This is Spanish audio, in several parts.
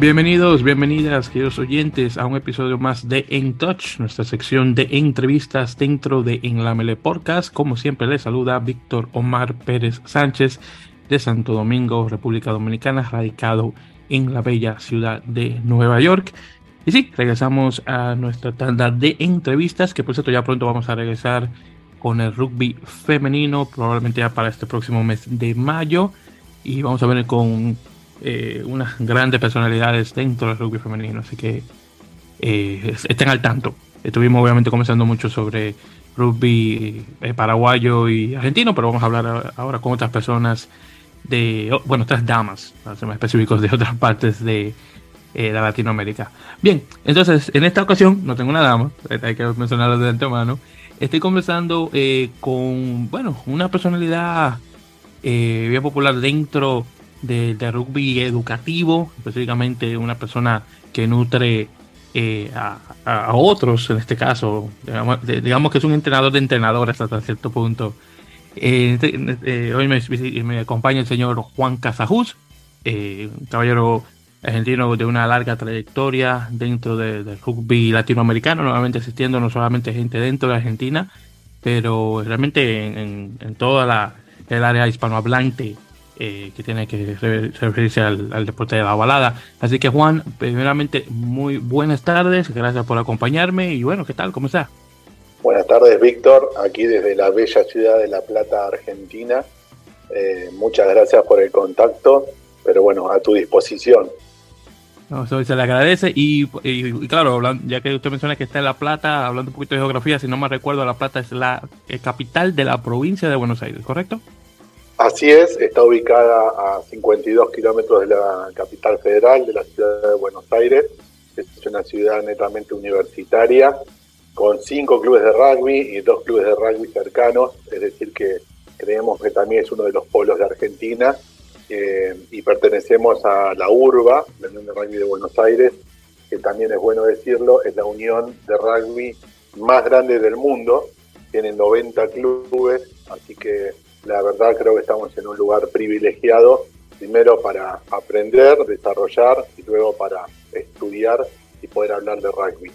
Bienvenidos, bienvenidas, queridos oyentes, a un episodio más de En Touch, nuestra sección de entrevistas dentro de En la Mele Podcast. Como siempre, les saluda Víctor Omar Pérez Sánchez de Santo Domingo, República Dominicana, radicado en la bella ciudad de Nueva York. Y sí, regresamos a nuestra tanda de entrevistas, que por cierto ya pronto vamos a regresar con el rugby femenino, probablemente ya para este próximo mes de mayo. Y vamos a ver con eh, unas grandes personalidades dentro del rugby femenino, así que eh, estén al tanto. Estuvimos obviamente conversando mucho sobre rugby eh, paraguayo y argentino, pero vamos a hablar ahora con otras personas de, bueno, otras damas, para ser más específicos, de otras partes de la Latinoamérica. Bien, entonces en esta ocasión no tengo una dama, hay que mencionarlo de antemano. Estoy conversando con, bueno, una personalidad bien popular dentro de, rugby educativo, específicamente una persona que nutre eh, a, otros, en este caso, digamos, que es un entrenador de entrenadores hasta cierto punto. Eh, eh, hoy me, acompaña el señor Juan Casajus, un caballero argentino de una larga trayectoria dentro del rugby latinoamericano, nuevamente asistiendo no solamente gente dentro de Argentina, pero realmente en, en toda la, el área hispanohablante eh, que tiene que referirse al, deporte de la balada. Así que Juan, primeramente, muy buenas tardes, gracias por acompañarme y bueno, ¿qué tal? ¿Cómo está? Buenas tardes, Víctor, aquí desde la bella ciudad de La Plata, Argentina. Eh, muchas gracias por el contacto, pero bueno, a tu disposición. No, eso se le agradece y, claro, ya que usted menciona que está en La Plata, hablando un poquito de geografía, si no me recuerdo, La Plata es la eh, capital de la provincia de Buenos Aires, ¿correcto? Así es, está ubicada a 52 kilómetros de la capital federal, de la ciudad de Buenos Aires. Es una ciudad netamente universitaria, con cinco clubes de rugby y dos clubes de rugby cercanos, es decir, que creemos que también es uno de los polos de Argentina eh, y pertenecemos a la URBA, la Unión de Rugby de Buenos Aires, que también es bueno decirlo, es la unión de rugby más grande del mundo, tiene 90 clubes, así que la verdad creo que estamos en un lugar privilegiado, primero para aprender, desarrollar y luego para estudiar y poder hablar de rugby.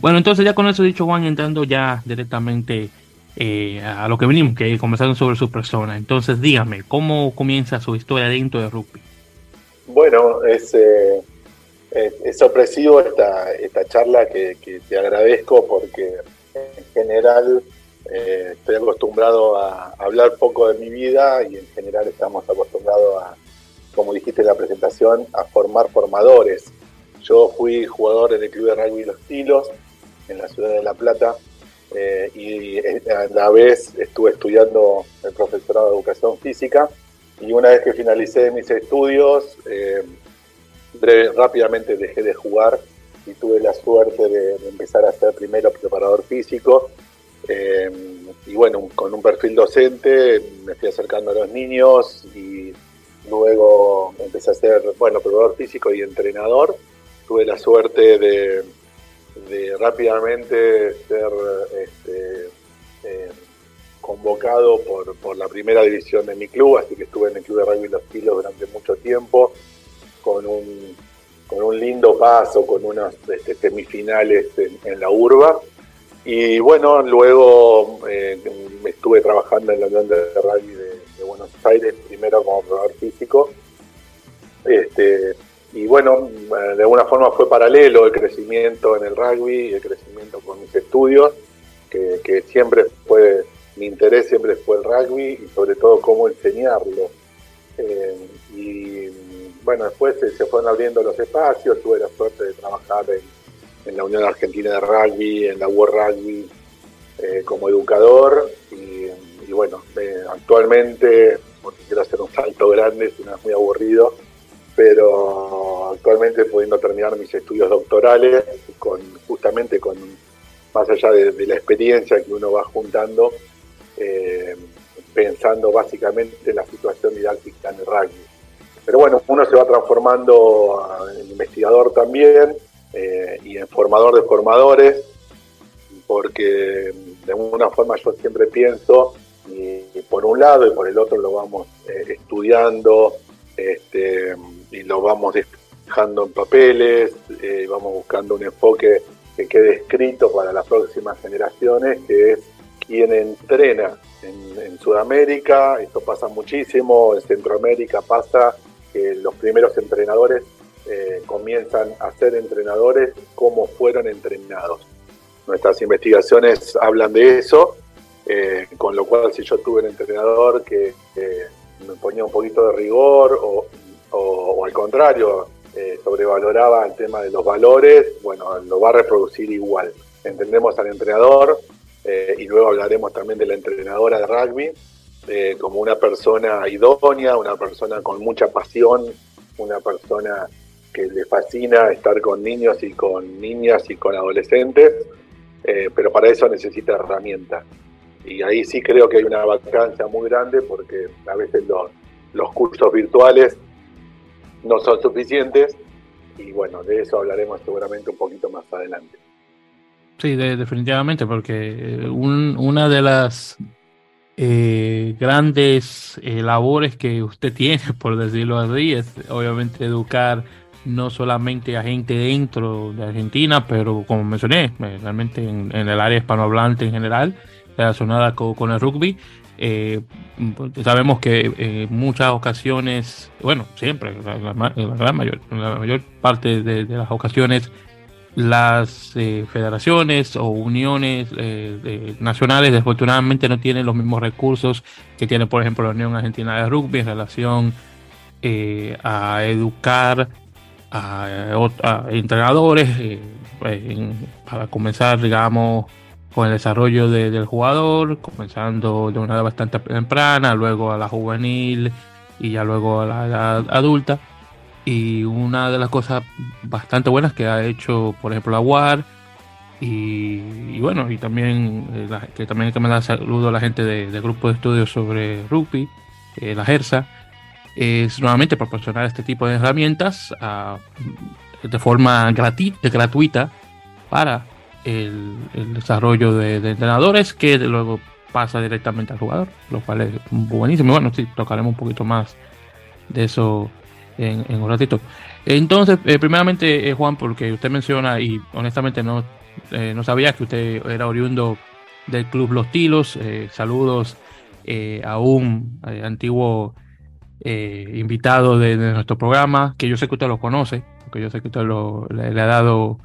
Bueno, entonces ya con eso dicho Juan, entrando ya directamente eh, a lo que venimos, que conversando sobre su persona. Entonces dígame, ¿cómo comienza su historia dentro de rugby? Bueno, es, eh, es, sorpresivo esta, esta charla que, que te agradezco porque en general eh, estoy acostumbrado a hablar poco de mi vida y en general estamos acostumbrados a, como dijiste en la presentación, a formar formadores. Yo fui jugador en el Club de Rugby Los Tilos, en la ciudad de La Plata, eh, y eh, a la vez estuve estudiando el profesorado de educación física y una vez que finalicé mis estudios, rápidamente dejé de jugar y tuve la suerte de empezar a ser primero preparador físico eh, y bueno, con un perfil docente me fui acercando a los niños y luego empecé a ser, bueno, probador físico y entrenador. Tuve la suerte de, rápidamente ser este, eh, convocado por, la primera división de mi club, así que estuve en el Club de Rugby Los Kilos durante mucho tiempo, con un, con un lindo paso, con unas este, semifinales en la urba y bueno, luego eh, estuve trabajando en la Unión de Rugby de, Buenos Aires, primero como probador físico. Este, y bueno, de alguna forma fue paralelo el crecimiento en el rugby el crecimiento con mis estudios, que, siempre fue, mi interés siempre fue el rugby y sobre todo cómo enseñarlo. Eh, y bueno, después se, se, fueron abriendo los espacios, tuve la suerte de trabajar en en la Unión Argentina de Rugby, en la World Rugby, eh, como educador. Y, bueno, eh, actualmente, porque quiero hacer un salto grande, si no es muy aburrido, pero actualmente pudiendo terminar mis estudios doctorales, con justamente con más allá de, la experiencia que uno va juntando, eh, pensando básicamente en la situación didáctica en el rugby. Pero bueno, uno se va transformando en investigador también, eh, y en formador de formadores, porque de alguna forma yo siempre pienso, y, por un lado y por el otro lo vamos eh, estudiando este, y lo vamos fijando en papeles, eh, vamos buscando un enfoque que quede escrito para las próximas generaciones, que es quien entrena en, Sudamérica, esto pasa muchísimo, en Centroamérica pasa que los primeros entrenadores eh, comienzan a ser entrenadores como fueron entrenados. Nuestras investigaciones hablan de eso, eh, con lo cual si yo tuve un entrenador que me ponía un poquito de rigor o, al contrario, eh, sobrevaloraba el tema de los valores, bueno, lo va a reproducir igual. Entendemos al entrenador eh, y luego hablaremos también de la entrenadora de rugby eh, como una persona idónea, una persona con mucha pasión, una persona que le fascina estar con niños y con niñas y con adolescentes, pero para eso necesita herramientas. Y ahí sí creo que hay una vacancia muy grande porque a veces los, los cursos virtuales no son suficientes y bueno, de eso hablaremos seguramente un poquito más adelante. Sí, definitivamente, porque una de las eh, grandes eh, labores que usted tiene, por decirlo así, es obviamente educar no solamente a gente dentro de Argentina, pero como mencioné, eh, realmente en, el área hispanohablante en general, relacionada con, el rugby. Eh, sabemos que en eh, muchas ocasiones, bueno, siempre, la, gran mayor, la mayor parte de, las ocasiones, las eh, federaciones o uniones nacionales desafortunadamente no tienen los mismos recursos que tiene, por ejemplo, la Unión Argentina de Rugby en relación a educar a, entrenadores para comenzar, digamos, con el desarrollo del jugador, comenzando de una edad bastante temprana, luego a la juvenil y ya luego a la edad adulta. Y una de las cosas bastante buenas que ha hecho, por ejemplo, la UAR, y, bueno, y también eh, que también hay que mandar saludo a la gente del grupo de estudios sobre rugby, eh, la GERSA, es nuevamente proporcionar este tipo de herramientas de forma gratuita para el, desarrollo de, entrenadores que luego pasa directamente al jugador, lo cual es buenísimo. Bueno, sí, tocaremos un poquito más de eso en, un ratito. Entonces, eh, primeramente, eh, Juan, porque usted menciona, y honestamente no, eh, no sabía que usted era oriundo del Club Los Tilos. saludos a un antiguo invitado de, nuestro programa, que yo sé que usted lo conoce, porque yo sé que usted lo, le ha dado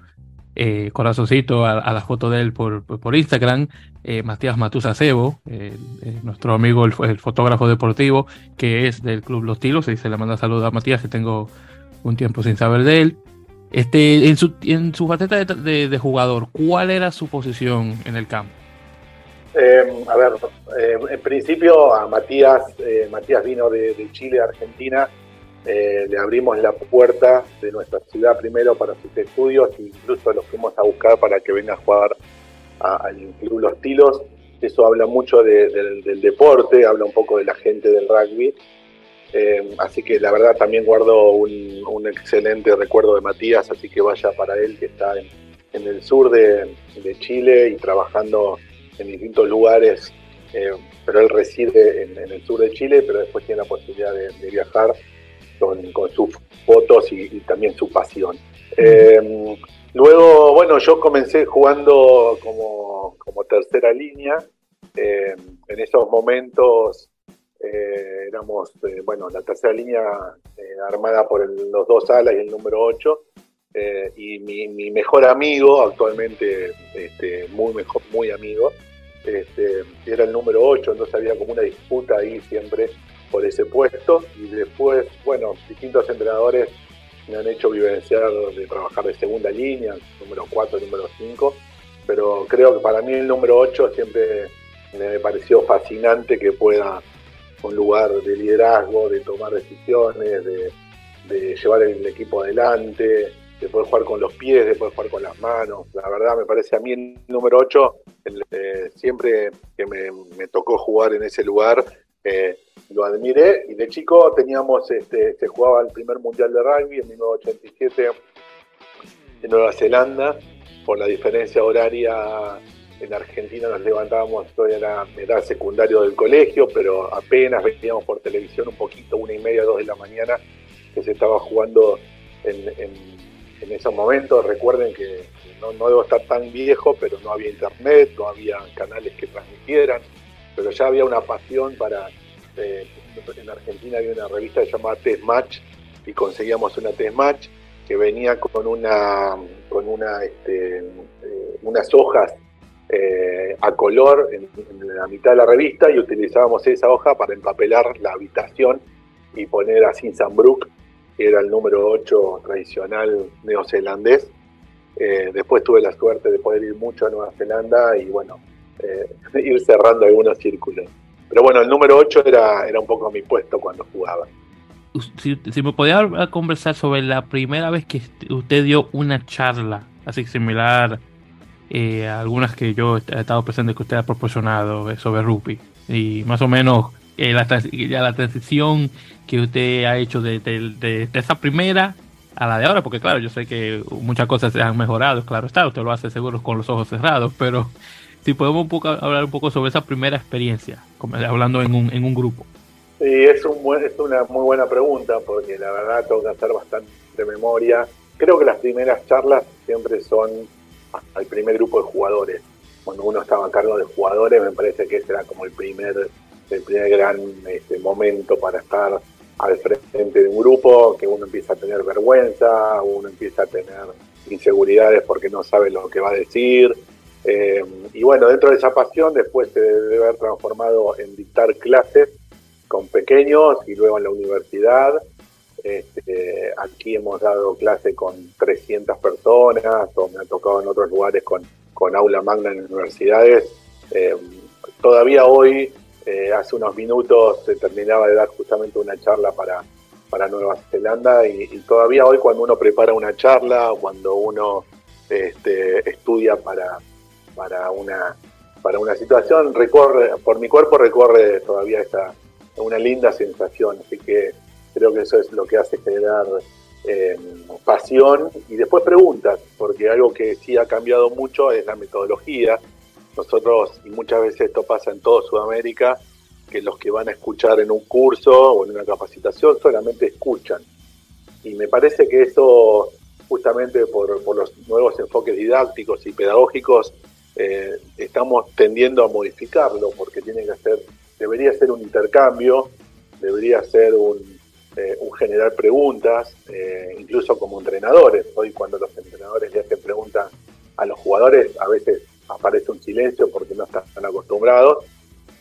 eh, corazoncito a, la foto de él por, Instagram, eh, Matías Matusa Cebo, eh, nuestro amigo el, fotógrafo deportivo, que es del Club Los Tilos, se le manda saludos a Matías, que tengo un tiempo sin saber de él. Este, en su, en su faceta de, jugador, ¿cuál era su posición en el campo? A ver, en principio a Matías, Matías vino de, Chile Argentina eh, le abrimos la puerta de nuestra ciudad primero para sus estudios e incluso los fuimos a buscar para que venga a jugar al Club Los Tilos. Eso habla mucho del deporte, habla un poco de la gente del rugby. Eh, así que la verdad también guardo un, excelente recuerdo de Matías, así que vaya para él que está en, el sur de, Chile y trabajando en distintos lugares, eh, pero él reside en, el sur de Chile, pero después tiene la posibilidad de viajar con, sus fotos y, también su pasión. Eh, luego, bueno, yo comencé jugando como, tercera línea. Eh, en esos momentos eh, éramos, bueno, la tercera línea armada por los dos alas y el número 8. Y mi, mejor amigo, actualmente este, muy, mejor, muy amigo, este, era el número 8, entonces había como una disputa ahí siempre por ese puesto. Y después, bueno, distintos entrenadores me han hecho vivenciar de trabajar de segunda línea, número 4, número 5, pero creo que para mí el número 8 siempre me pareció fascinante que pueda un lugar de liderazgo, de tomar decisiones, de, llevar el equipo adelante, de poder jugar con los pies, de poder jugar con las manos. La verdad me parece a mí el número 8, eh, siempre que me, tocó jugar en ese lugar, eh, lo admiré y de chico teníamos, este, se jugaba el primer mundial de rugby en 1987 en Nueva Zelanda, por la diferencia horaria en Argentina nos levantábamos, todavía era edad secundario del colegio, pero apenas veíamos por televisión un poquito, una y media, dos de la mañana, que se estaba jugando en, esos momentos. Recuerden que no, no, debo estar tan viejo, pero no había internet, no había canales que transmitieran, pero ya había una pasión para... Eh, en Argentina había una revista llamada Test Match y conseguíamos una Test Match que venía con una con una este, eh, unas hojas eh, a color en, la mitad de la revista y utilizábamos esa hoja para empapelar la habitación y poner a Sinsanbrook, que era el número 8 tradicional neozelandés. Eh, después tuve la suerte de poder ir mucho a Nueva Zelanda y bueno, ir cerrando algunos círculos. Pero bueno, el número 8 era, era un poco mi puesto cuando jugaba si, me podía conversar sobre la primera vez que usted dio una charla así similar eh, a algunas que yo he estado presente que usted ha proporcionado eh, sobre rugby y más o menos eh, la, la transición que usted ha hecho de, esa primera a la de ahora, porque claro, yo sé que muchas cosas se han mejorado, claro está, usted lo hace seguro con los ojos cerrados, pero si podemos un poco, hablar un poco sobre esa primera experiencia, hablando en un, en un grupo. Sí, es, un buen, es una muy buena pregunta porque la verdad tengo que hacer bastante memoria. Creo que las primeras charlas siempre son al primer grupo de jugadores. Cuando uno estaba a cargo de jugadores, me parece que ese era como el primer, el primer gran este, momento para estar al frente de un grupo, que uno empieza a tener vergüenza, uno empieza a tener inseguridades porque no sabe lo que va a decir. Eh, y bueno, dentro de esa pasión después se debe haber transformado en dictar clases con pequeños y luego en la universidad. Este, aquí hemos dado clase con 300 personas, o me ha tocado en otros lugares con, con aula magna en universidades. Eh, todavía hoy, eh, hace unos minutos, se terminaba de dar justamente una charla para, para Nueva Zelanda y, todavía hoy cuando uno prepara una charla cuando uno este, estudia para, para, una, para una situación, recorre, por mi cuerpo recorre todavía esta, una linda sensación. Así que creo que eso es lo que hace generar eh, pasión y después preguntas, porque algo que sí ha cambiado mucho es la metodología. Nosotros, y muchas veces esto pasa en toda Sudamérica, que los que van a escuchar en un curso o en una capacitación solamente escuchan. Y me parece que eso, justamente por, los nuevos enfoques didácticos y pedagógicos, eh, estamos tendiendo a modificarlo porque tiene que ser debería ser un intercambio, debería ser un, eh, generar preguntas, eh, incluso como entrenadores. Hoy cuando los entrenadores le hacen preguntas a los jugadores, a veces aparece un silencio porque no están acostumbrados.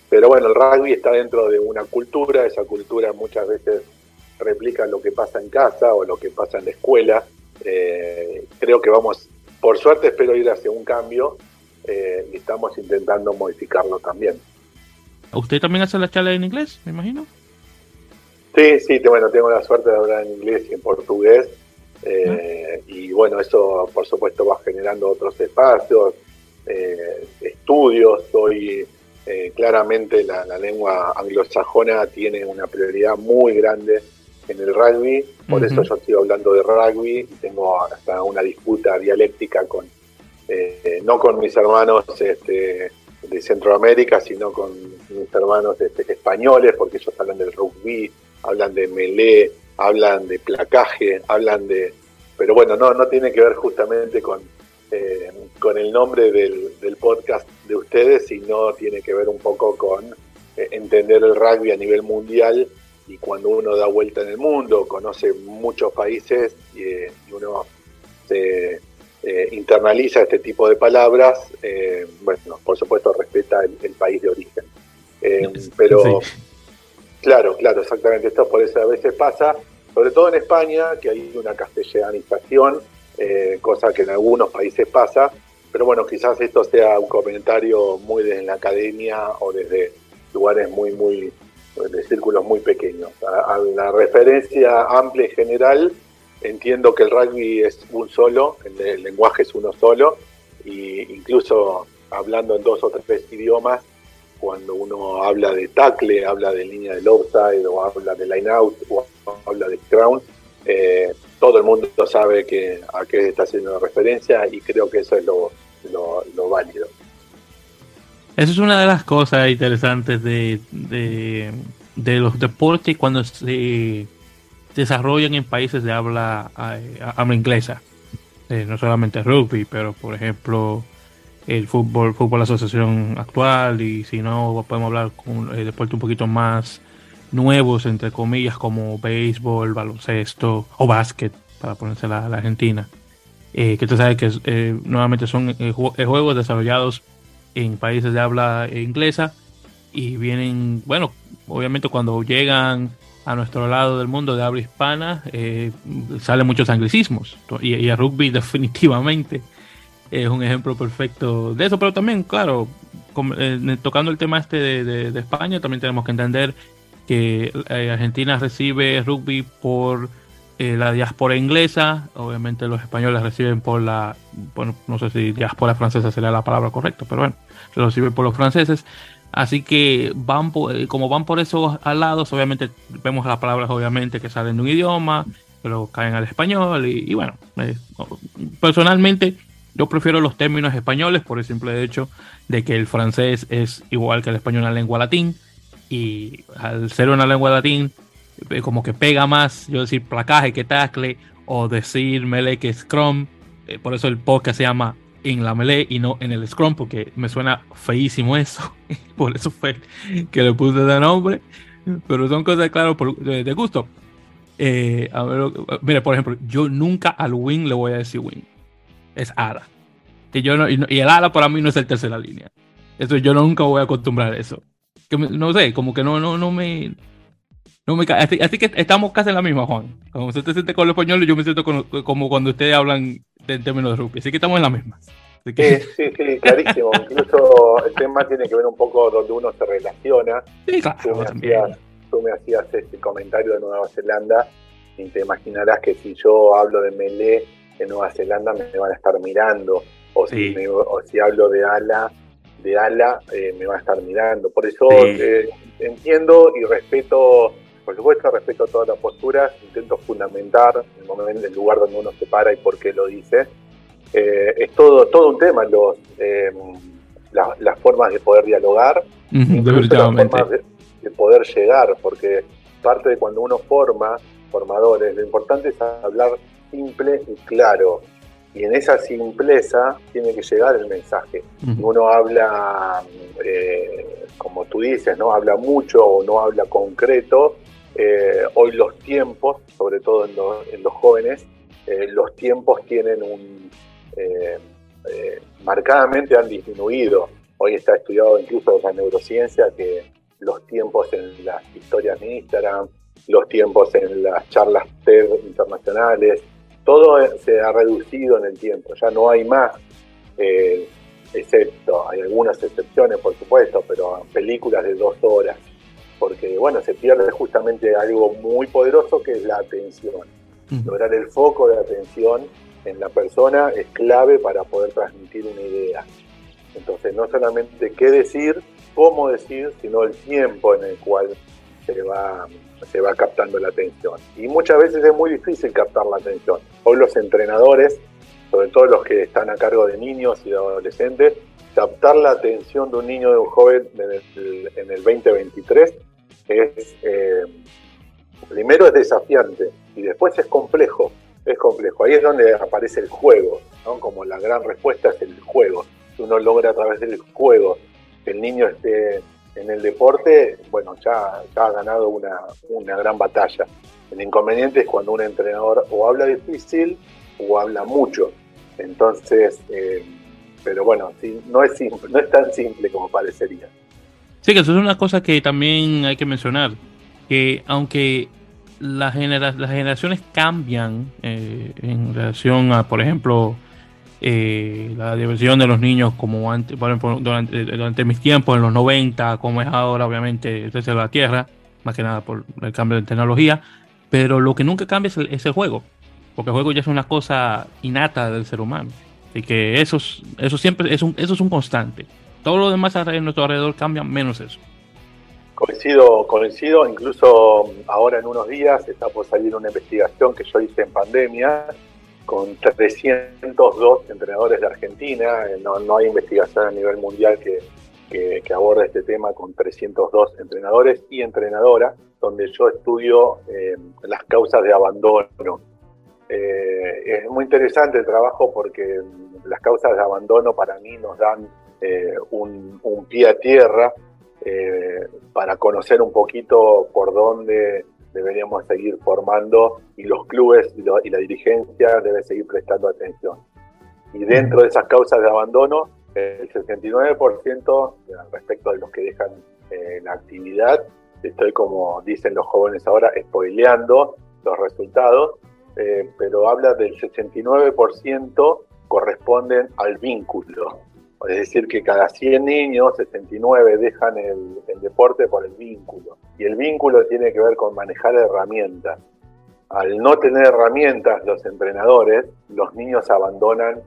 Pero bueno, el rugby está dentro de una cultura, esa cultura muchas veces replica lo que pasa en casa o lo que pasa en la escuela. Eh, creo que vamos, por suerte espero ir hacia un cambio y estamos intentando modificarlo también. ¿Usted también hace la charla en inglés, me imagino? Sí, sí, bueno, tengo la suerte de hablar en inglés y en portugués. Eh, y bueno, eso por supuesto va generando otros espacios, eh, estudios. Hoy eh, claramente la, lengua anglosajona tiene una prioridad muy grande en el rugby, por eso yo estoy hablando de rugby tengo hasta una disputa dialéctica con, no con mis hermanos este, de Centroamérica, sino con mis hermanos este, españoles, porque ellos hablan del rugby, hablan de melee, hablan de placaje, hablan de... Pero bueno, no, no tiene que ver justamente con, eh, con el nombre del, podcast de ustedes, sino tiene que ver un poco con eh, entender el rugby a nivel mundial y cuando uno da vuelta en el mundo, conoce muchos países y, eh, uno se eh, internaliza este tipo de palabras, bueno, por supuesto respeta el, país de origen. Pero, claro, claro, exactamente, esto por eso a veces pasa, sobre todo en España, que hay una castellanización, cosa que en algunos países pasa, pero bueno, quizás esto sea un comentario muy desde la academia o desde lugares muy, muy, de círculos muy pequeños. a la referencia amplia y general, entiendo que el rugby es un solo, el, lenguaje es uno solo, y incluso hablando en dos o tres idiomas, cuando uno habla de tackle, habla de línea del offside, o habla de line out, o habla de ground, eh, todo el mundo sabe que a qué está haciendo referencia y creo que eso es lo, lo, válido. Eso es una de las cosas interesantes de, de, los deportes cuando se desarrollan en países de habla, habla inglesa. no solamente rugby, pero por ejemplo el fútbol, fútbol asociación actual y si no podemos hablar con deportes un poquito más nuevos, entre comillas, como béisbol, baloncesto o básquet, para ponerse la, Argentina. Eh, que tú sabes que eh, nuevamente son eh, juegos desarrollados en países de habla inglesa y vienen, bueno, obviamente cuando llegan a nuestro lado del mundo de habla hispana, salen muchos anglicismos y, y el rugby definitivamente es un ejemplo perfecto de eso, pero también, claro, tocando el tema este de, de, España, también tenemos que entender que Argentina recibe rugby por eh, la diáspora inglesa, obviamente los españoles reciben por la, bueno, no sé si diáspora francesa sería la palabra correcta, pero bueno, lo reciben por los franceses. Así que van eh, como van por esos lados, obviamente vemos las palabras obviamente que salen de un idioma, pero caen al español y, bueno, eh, personalmente yo prefiero los términos españoles por el simple hecho de que el francés es igual que el español una lengua latín y al ser una lengua latín eh, como que pega más, yo decir placaje que tackle o decir melee que scrum. Eh, por eso el podcast se llama en la melee y no en el scrum, porque me suena feísimo eso. por eso fue que le puse ese nombre. Pero son cosas, claro, de, gusto. Eh, mire, por ejemplo, yo nunca al win le voy a decir win. Es ala. Y, yo no, y, el ala para mí no es el tercera línea. Eso yo nunca voy a acostumbrar a eso. Que no sé, como que no, no, no me no me así, así, que estamos casi en la misma, Juan. Como usted se siente con los españoles, yo me siento como cuando ustedes hablan en términos de rugby. Así que estamos en la misma. Sí, sí, sí, clarísimo. Incluso el tema tiene que ver un poco donde uno se relaciona. Sí, claro, tú me, hacías, tú me hacías este comentario de Nueva Zelanda y te imaginarás que si yo hablo de Melee en Nueva Zelanda me van a estar mirando. O, si, o si hablo de ala, de ala eh, me van a estar mirando. Por eso eh, entiendo y respeto por supuesto, respeto todas las posturas, intento fundamentar el momento, el lugar donde uno se para y por qué lo dice. Eh, es todo, todo un tema los, em, las formas de poder dialogar, las formas de, poder llegar, porque parte de cuando uno forma, formadores, lo importante es hablar simple y claro. Y en esa simpleza tiene que llegar el mensaje. Uno habla, eh, como tú dices, no habla mucho o no habla concreto, eh, hoy los tiempos, sobre todo en, los jóvenes, eh, los tiempos tienen un... Marcadamente han disminuido. Hoy está estudiado incluso la neurociencia que los tiempos en las historias de Instagram, los tiempos en las charlas TED internacionales, todo se ha reducido en el tiempo, ya no hay más, excepto, hay algunas excepciones por supuesto, pero películas de dos horas, porque bueno, se pierde justamente algo muy poderoso que es la atención. Lograr el foco de atención en la persona es clave para poder transmitir una idea. Entonces, no solamente qué decir, cómo decir, sino el tiempo en el cual se va, se va captando la atención. Y muchas veces es muy difícil captar la atención. Hoy los entrenadores, sobre todo los que están a cargo de niños y de adolescentes, captar la atención de un niño, de un joven en el, en el 2023 es, eh, primero es desafiante y después es complejo, es complejo. Ahí es donde aparece el juego, ¿no? como la gran respuesta es el juego. Si uno logra a través del juego que el niño esté en el deporte, bueno, ya, ha ganado una, una gran batalla. El inconveniente es cuando un entrenador o habla difícil o habla mucho. Entonces, eh, pero bueno, no es, no es tan simple como parecería. Sí, que eso es una cosa que también hay que mencionar, que aunque las, las generaciones cambian eh, en relación a, por ejemplo, eh, la diversión de los niños como antes, ejemplo, durante, mis tiempos, en los 90, como es ahora, obviamente, desde la Tierra, más que nada por el cambio de tecnología, pero lo que nunca cambia es el, juego, porque el juego ya es una cosa innata del ser humano, y que eso, eso siempre es un, eso es un constante. Todo lo demás a nuestro alrededor cambia menos eso. Coincido, coincido, incluso ahora en unos días está por salir una investigación que yo hice en pandemia con 302 entrenadores de Argentina, no, hay investigación a nivel mundial que, que, aborda este tema con 302 entrenadores y entrenadoras, donde yo estudio eh, las causas de abandono. Eh, es muy interesante el trabajo porque las causas de abandono para mí nos dan eh, un, pie a tierra para conocer un poquito por dónde deberíamos seguir formando y los clubes y la dirigencia debe seguir prestando atención. Y dentro de esas causas de abandono el 69% respecto de los que dejan eh, la actividad, estoy como dicen los jóvenes ahora, spoileando los resultados, eh, pero habla del 69% corresponden al vínculo. Es decir, que cada 100 niños, 69 dejan el, deporte por el vínculo. Y el vínculo tiene que ver con manejar herramientas. Al no tener herramientas los entrenadores, los niños abandonan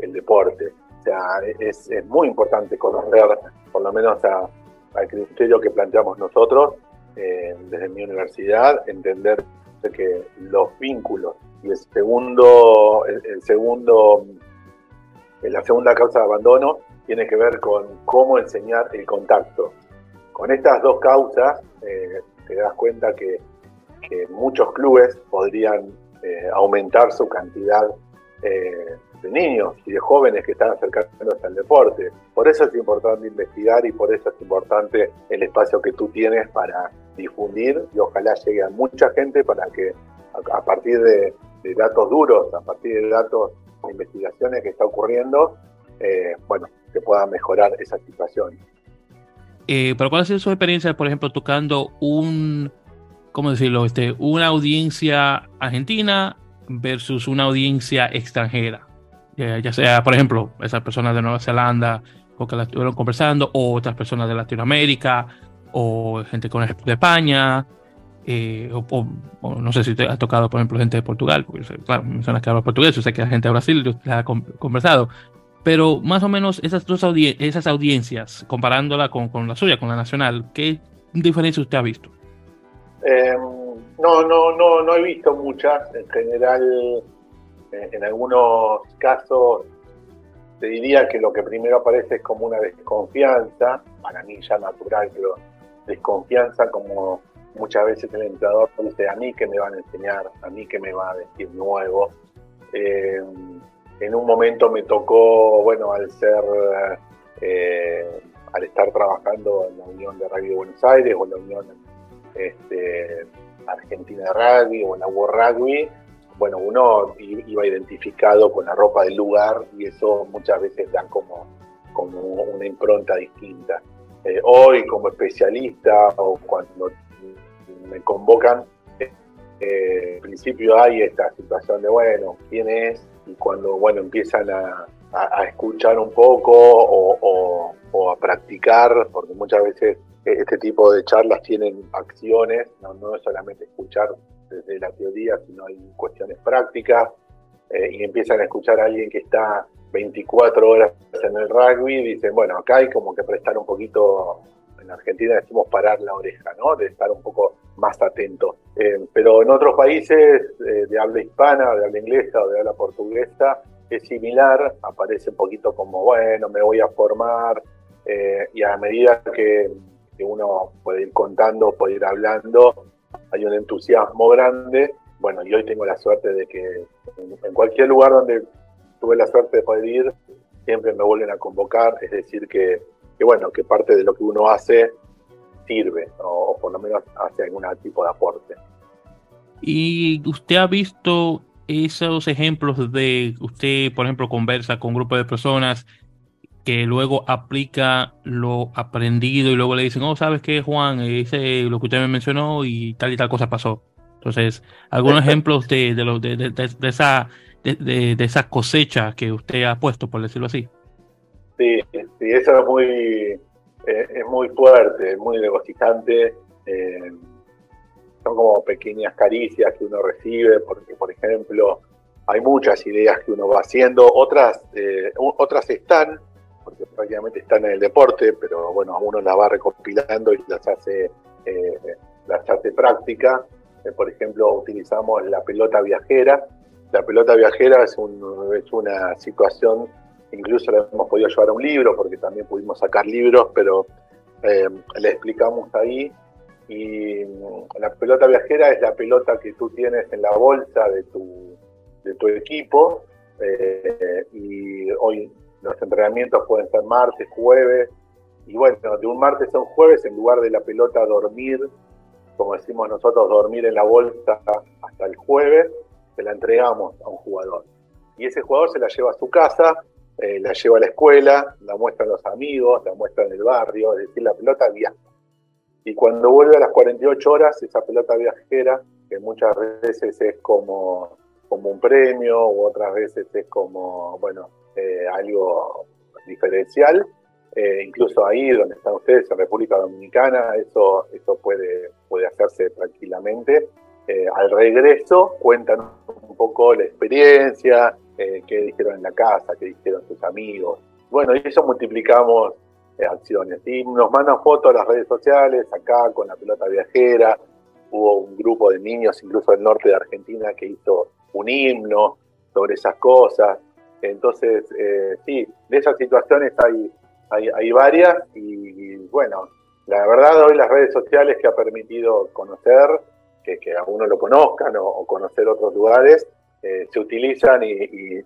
el deporte. O sea, es, muy importante conocer, por lo menos al criterio que planteamos nosotros eh, desde mi universidad, entender que los vínculos y el segundo, el, segundo, la segunda causa de abandono tiene que ver con cómo enseñar el contacto. Con estas dos causas eh, te das cuenta que, muchos clubes podrían eh, aumentar su cantidad de niños y de jóvenes que están acercándose al deporte. Por eso es importante investigar y por eso es importante el espacio que tú tienes para difundir y ojalá llegue a mucha gente para que a, partir de, datos duros, a partir de datos investigaciones que está ocurriendo, eh, bueno, se pueda mejorar esa situación. Eh, pero ¿cuál ha sido su experiencia, por ejemplo, tocando un, ¿cómo decirlo? Este, una audiencia argentina versus una audiencia extranjera ya sea, por ejemplo, esas personas de Nueva Zelanda o que la estuvieron conversando, o otras personas de Latinoamérica, o gente con de España, eh, o, no sé si te ha tocado, por ejemplo, gente de Portugal, porque claro, mencionas que habla portugués, yo sé que la gente de Brasil la ha conversado, pero más o menos esas dos esas audiencias, comparándola con, con, la suya, con la nacional, ¿qué diferencia usted ha visto? Em, no, no, no, no he visto muchas. En general, en algunos casos te diría que lo que primero aparece es como una desconfianza, para mí ya natural, pero desconfianza como muchas veces el entrenador dice a mí que me van a enseñar, a mí que me va a decir nuevo. Eh, en un momento me tocó, bueno, al ser, eh, al estar trabajando en la Unión de Rugby de Buenos Aires o en la Unión este, Argentina de Rugby o en la World Rugby, bueno, uno iba identificado con la ropa del lugar y eso muchas veces da como, como una impronta distinta. Eh, hoy como especialista o cuando me convocan, eh, en principio hay esta situación de, bueno, ¿quién es? Y cuando, bueno, empiezan a, escuchar un poco o, a practicar, porque muchas veces este tipo de charlas tienen acciones, no, no es solamente escuchar desde la teoría, sino hay cuestiones prácticas, eh, y empiezan a escuchar a alguien que está 24 horas en el rugby, dicen, bueno, acá hay como que prestar un poquito, en Argentina decimos parar la oreja, ¿no? De estar un poco más atento. Eh, pero en otros países eh, de habla hispana, de habla inglesa o de habla portuguesa, es similar, aparece un poquito como, bueno, me voy a formar, y a medida que, que uno puede ir contando, puede ir hablando, hay un entusiasmo grande. Bueno, y hoy tengo la suerte de que en cualquier lugar donde tuve la suerte de poder ir, siempre me vuelven a convocar, es decir, que, bueno, que parte de lo que uno hace sirve, o, por lo menos hace algún tipo de aporte. ¿Y usted ha visto esos ejemplos de usted, por ejemplo, conversa con un grupo de personas que luego aplica lo aprendido y luego le dicen, oh, ¿sabes qué, Juan? Hice lo que usted me mencionó y tal y tal cosa pasó. Entonces, algunos ejemplos de, de, de, esa, de, esa cosecha que usted ha puesto, por decirlo así. Sí, sí eso es muy, eh, es muy fuerte, es muy regocijante. Eh, son como pequeñas caricias que uno recibe, porque, por ejemplo, hay muchas ideas que uno va haciendo, otras, eh, otras están, porque prácticamente están en el deporte, pero bueno, uno las va recopilando y las hace, las hace práctica. Por ejemplo, utilizamos la pelota viajera. La pelota viajera es, un, es una situación incluso le hemos podido llevar un libro, porque también pudimos sacar libros, pero eh, le explicamos ahí. Y la pelota viajera es la pelota que tú tienes en la bolsa de tu, de tu equipo. Eh, y hoy los entrenamientos pueden ser martes, jueves. Y bueno, de un martes a un jueves, en lugar de la pelota dormir, como decimos nosotros, dormir en la bolsa hasta el jueves, se la entregamos a un jugador. Y ese jugador se la lleva a su casa, eh, la lleva a la escuela, la muestra a los amigos, la muestra en el barrio, es decir, la pelota viaja. Y cuando vuelve a las 48 horas, esa pelota viajera, que muchas veces es como, como un premio, u otras veces es como, bueno, eh, algo diferencial, eh, incluso ahí donde están ustedes, en República Dominicana, eso, eso puede, puede hacerse tranquilamente. al regreso cuentan un poco la experiencia, eh, qué dijeron en la casa, qué dijeron sus amigos. Bueno, y eso multiplicamos eh, acciones. Y nos mandan fotos a las redes sociales, acá con la pelota viajera. Hubo un grupo de niños, incluso del norte de Argentina, que hizo un himno sobre esas cosas. Entonces, eh, sí, de esas situaciones hay, hay, varias y, bueno, la verdad hoy las redes sociales que ha permitido conocer, que, que a uno lo conozcan o conocer otros lugares, eh, se utilizan y,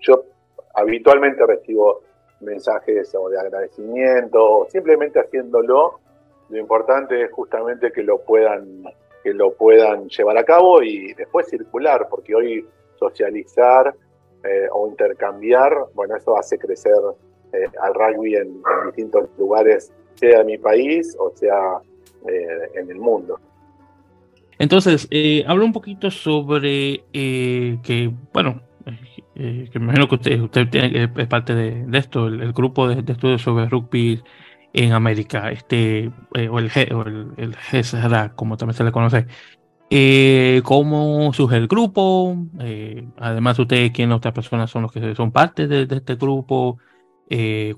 yo habitualmente recibo mensajes o de agradecimiento, simplemente haciéndolo. Lo importante es justamente que lo puedan que lo puedan llevar a cabo y después circular, porque hoy socializar eh, o intercambiar, bueno, eso hace crecer eh, al rugby en, distintos lugares, sea en mi país o sea en el mundo. Entonces, eh, habla un poquito sobre eh, que, bueno, eh, que me imagino que usted, usted tiene, es parte de, esto, el, grupo de, estudios sobre rugby en América, este, o el, o el, como también se le conoce. ¿Cómo surge el grupo? además, usted, ¿quiénes otras personas son los que son parte de, este grupo?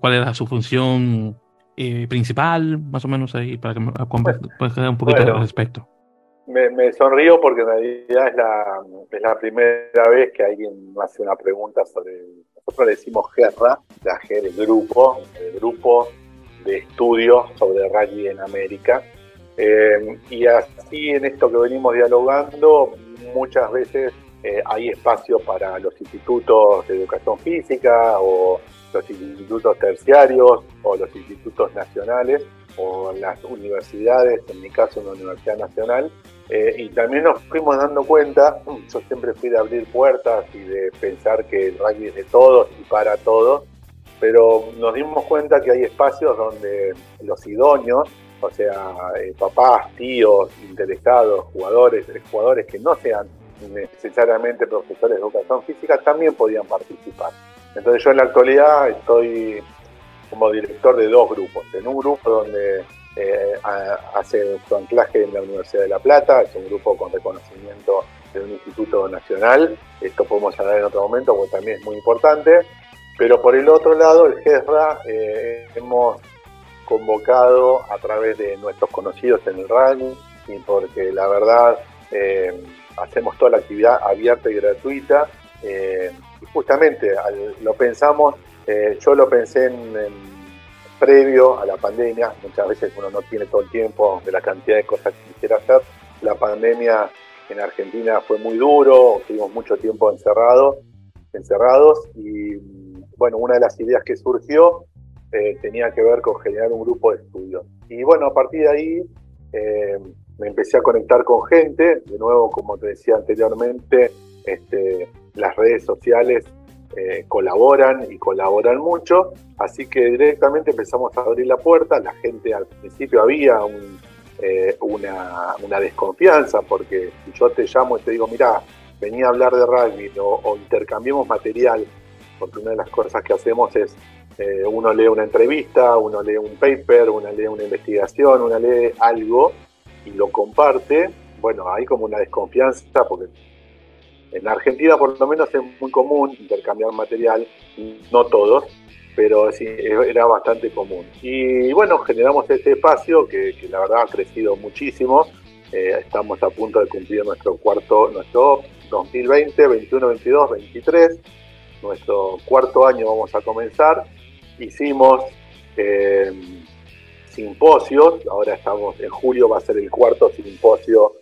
¿Cuál era su función principal, más o menos ahí, para que me pueda un poquito al respecto? Me, sonrío porque en realidad es la, primera vez que alguien hace una pregunta sobre. Nosotros le decimos GERRA, la G del grupo, el grupo de estudios sobre rugby en América. Eh, y así en esto que venimos dialogando, muchas veces eh, hay espacio para los institutos de educación física o los institutos terciarios o los institutos nacionales o las universidades, en mi caso una universidad nacional, eh, y también nos fuimos dando cuenta, yo siempre fui de abrir puertas y de pensar que el rugby es de todos y para todos, pero nos dimos cuenta que hay espacios donde los idóneos, o sea, eh, papás, tíos, interesados, jugadores, jugadores que no sean necesariamente profesores de educación física, también podían participar. Entonces yo en la actualidad estoy como director de dos grupos. En un grupo donde eh, hace su anclaje en la Universidad de La Plata, es un grupo con reconocimiento de un instituto nacional, esto podemos hablar en otro momento porque también es muy importante, pero por el otro lado, el GESRA eh, hemos convocado a través de nuestros conocidos en el RAN, y porque la verdad eh, hacemos toda la actividad abierta y gratuita, justamente lo pensamos eh, yo lo pensé en, previo a la pandemia, muchas veces uno no tiene todo el tiempo de la cantidad de cosas que quisiera hacer. La pandemia en Argentina fue muy duro, tuvimos mucho tiempo encerrado, encerrados y bueno, una de las ideas que surgió eh, tenía que ver con generar un grupo de estudio. Y bueno, a partir de ahí eh, me empecé a conectar con gente, de nuevo, como te decía anteriormente, este, las redes sociales eh, colaboran y colaboran mucho, así que directamente empezamos a abrir la puerta, la gente al principio había eh, una, desconfianza, porque si yo te llamo y te digo, mira, venía a hablar de rugby o, intercambiemos material, porque una de las cosas que hacemos es, eh, uno lee una entrevista, uno lee un paper, uno lee una investigación, uno lee algo y lo comparte, bueno, hay como una desconfianza porque en Argentina por lo menos es muy común intercambiar material, no todos, pero sí, era bastante común. Y bueno, generamos este espacio que, la verdad ha crecido muchísimo. Eh, estamos a punto de cumplir nuestro cuarto, nuestro 2020, 21, 22, 23. nuestro cuarto año vamos a comenzar. Hicimos eh, simposios, ahora estamos en julio, va a ser el cuarto simposio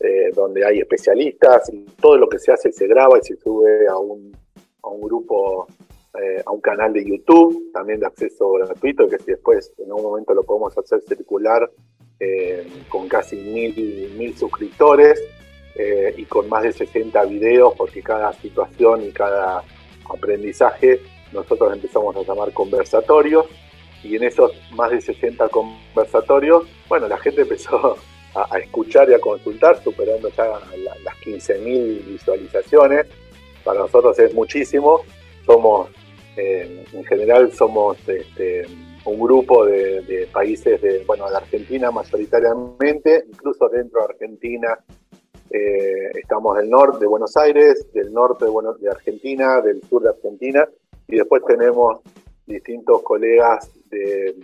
eh, donde hay especialistas y todo lo que se hace se graba y se sube a un, a un grupo, eh, a un canal de YouTube, también de acceso gratuito, que si después en un momento lo podemos hacer circular con casi mil, mil suscriptores y con más de 60 videos, porque cada situación y cada aprendizaje nosotros empezamos a llamar conversatorios y en esos más de 60 conversatorios, bueno, la gente empezó a, escuchar y a consultar, superando ya las 15.000 visualizaciones. Para nosotros es muchísimo. Somos, eh, en general, somos este, un grupo de, países de, bueno, de Argentina mayoritariamente, incluso dentro de Argentina eh, estamos del norte de Buenos Aires, del norte de Argentina, del sur de Argentina, y después tenemos distintos colegas de,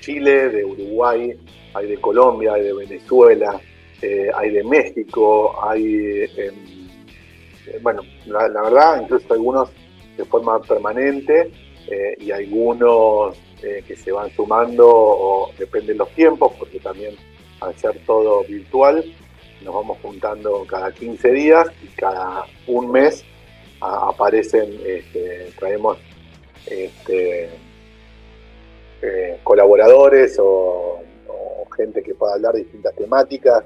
Chile, de Uruguay, hay de Colombia, hay de Venezuela, eh, hay de México, hay, em, eh, bueno, la, verdad, incluso algunos de forma permanente y algunos que se van sumando, o depende de los tiempos, porque también al ser todo virtual, nos vamos juntando cada 15 días y cada un mes aparecen, este, traemos este, eh, colaboradores o, gente que pueda hablar de distintas temáticas,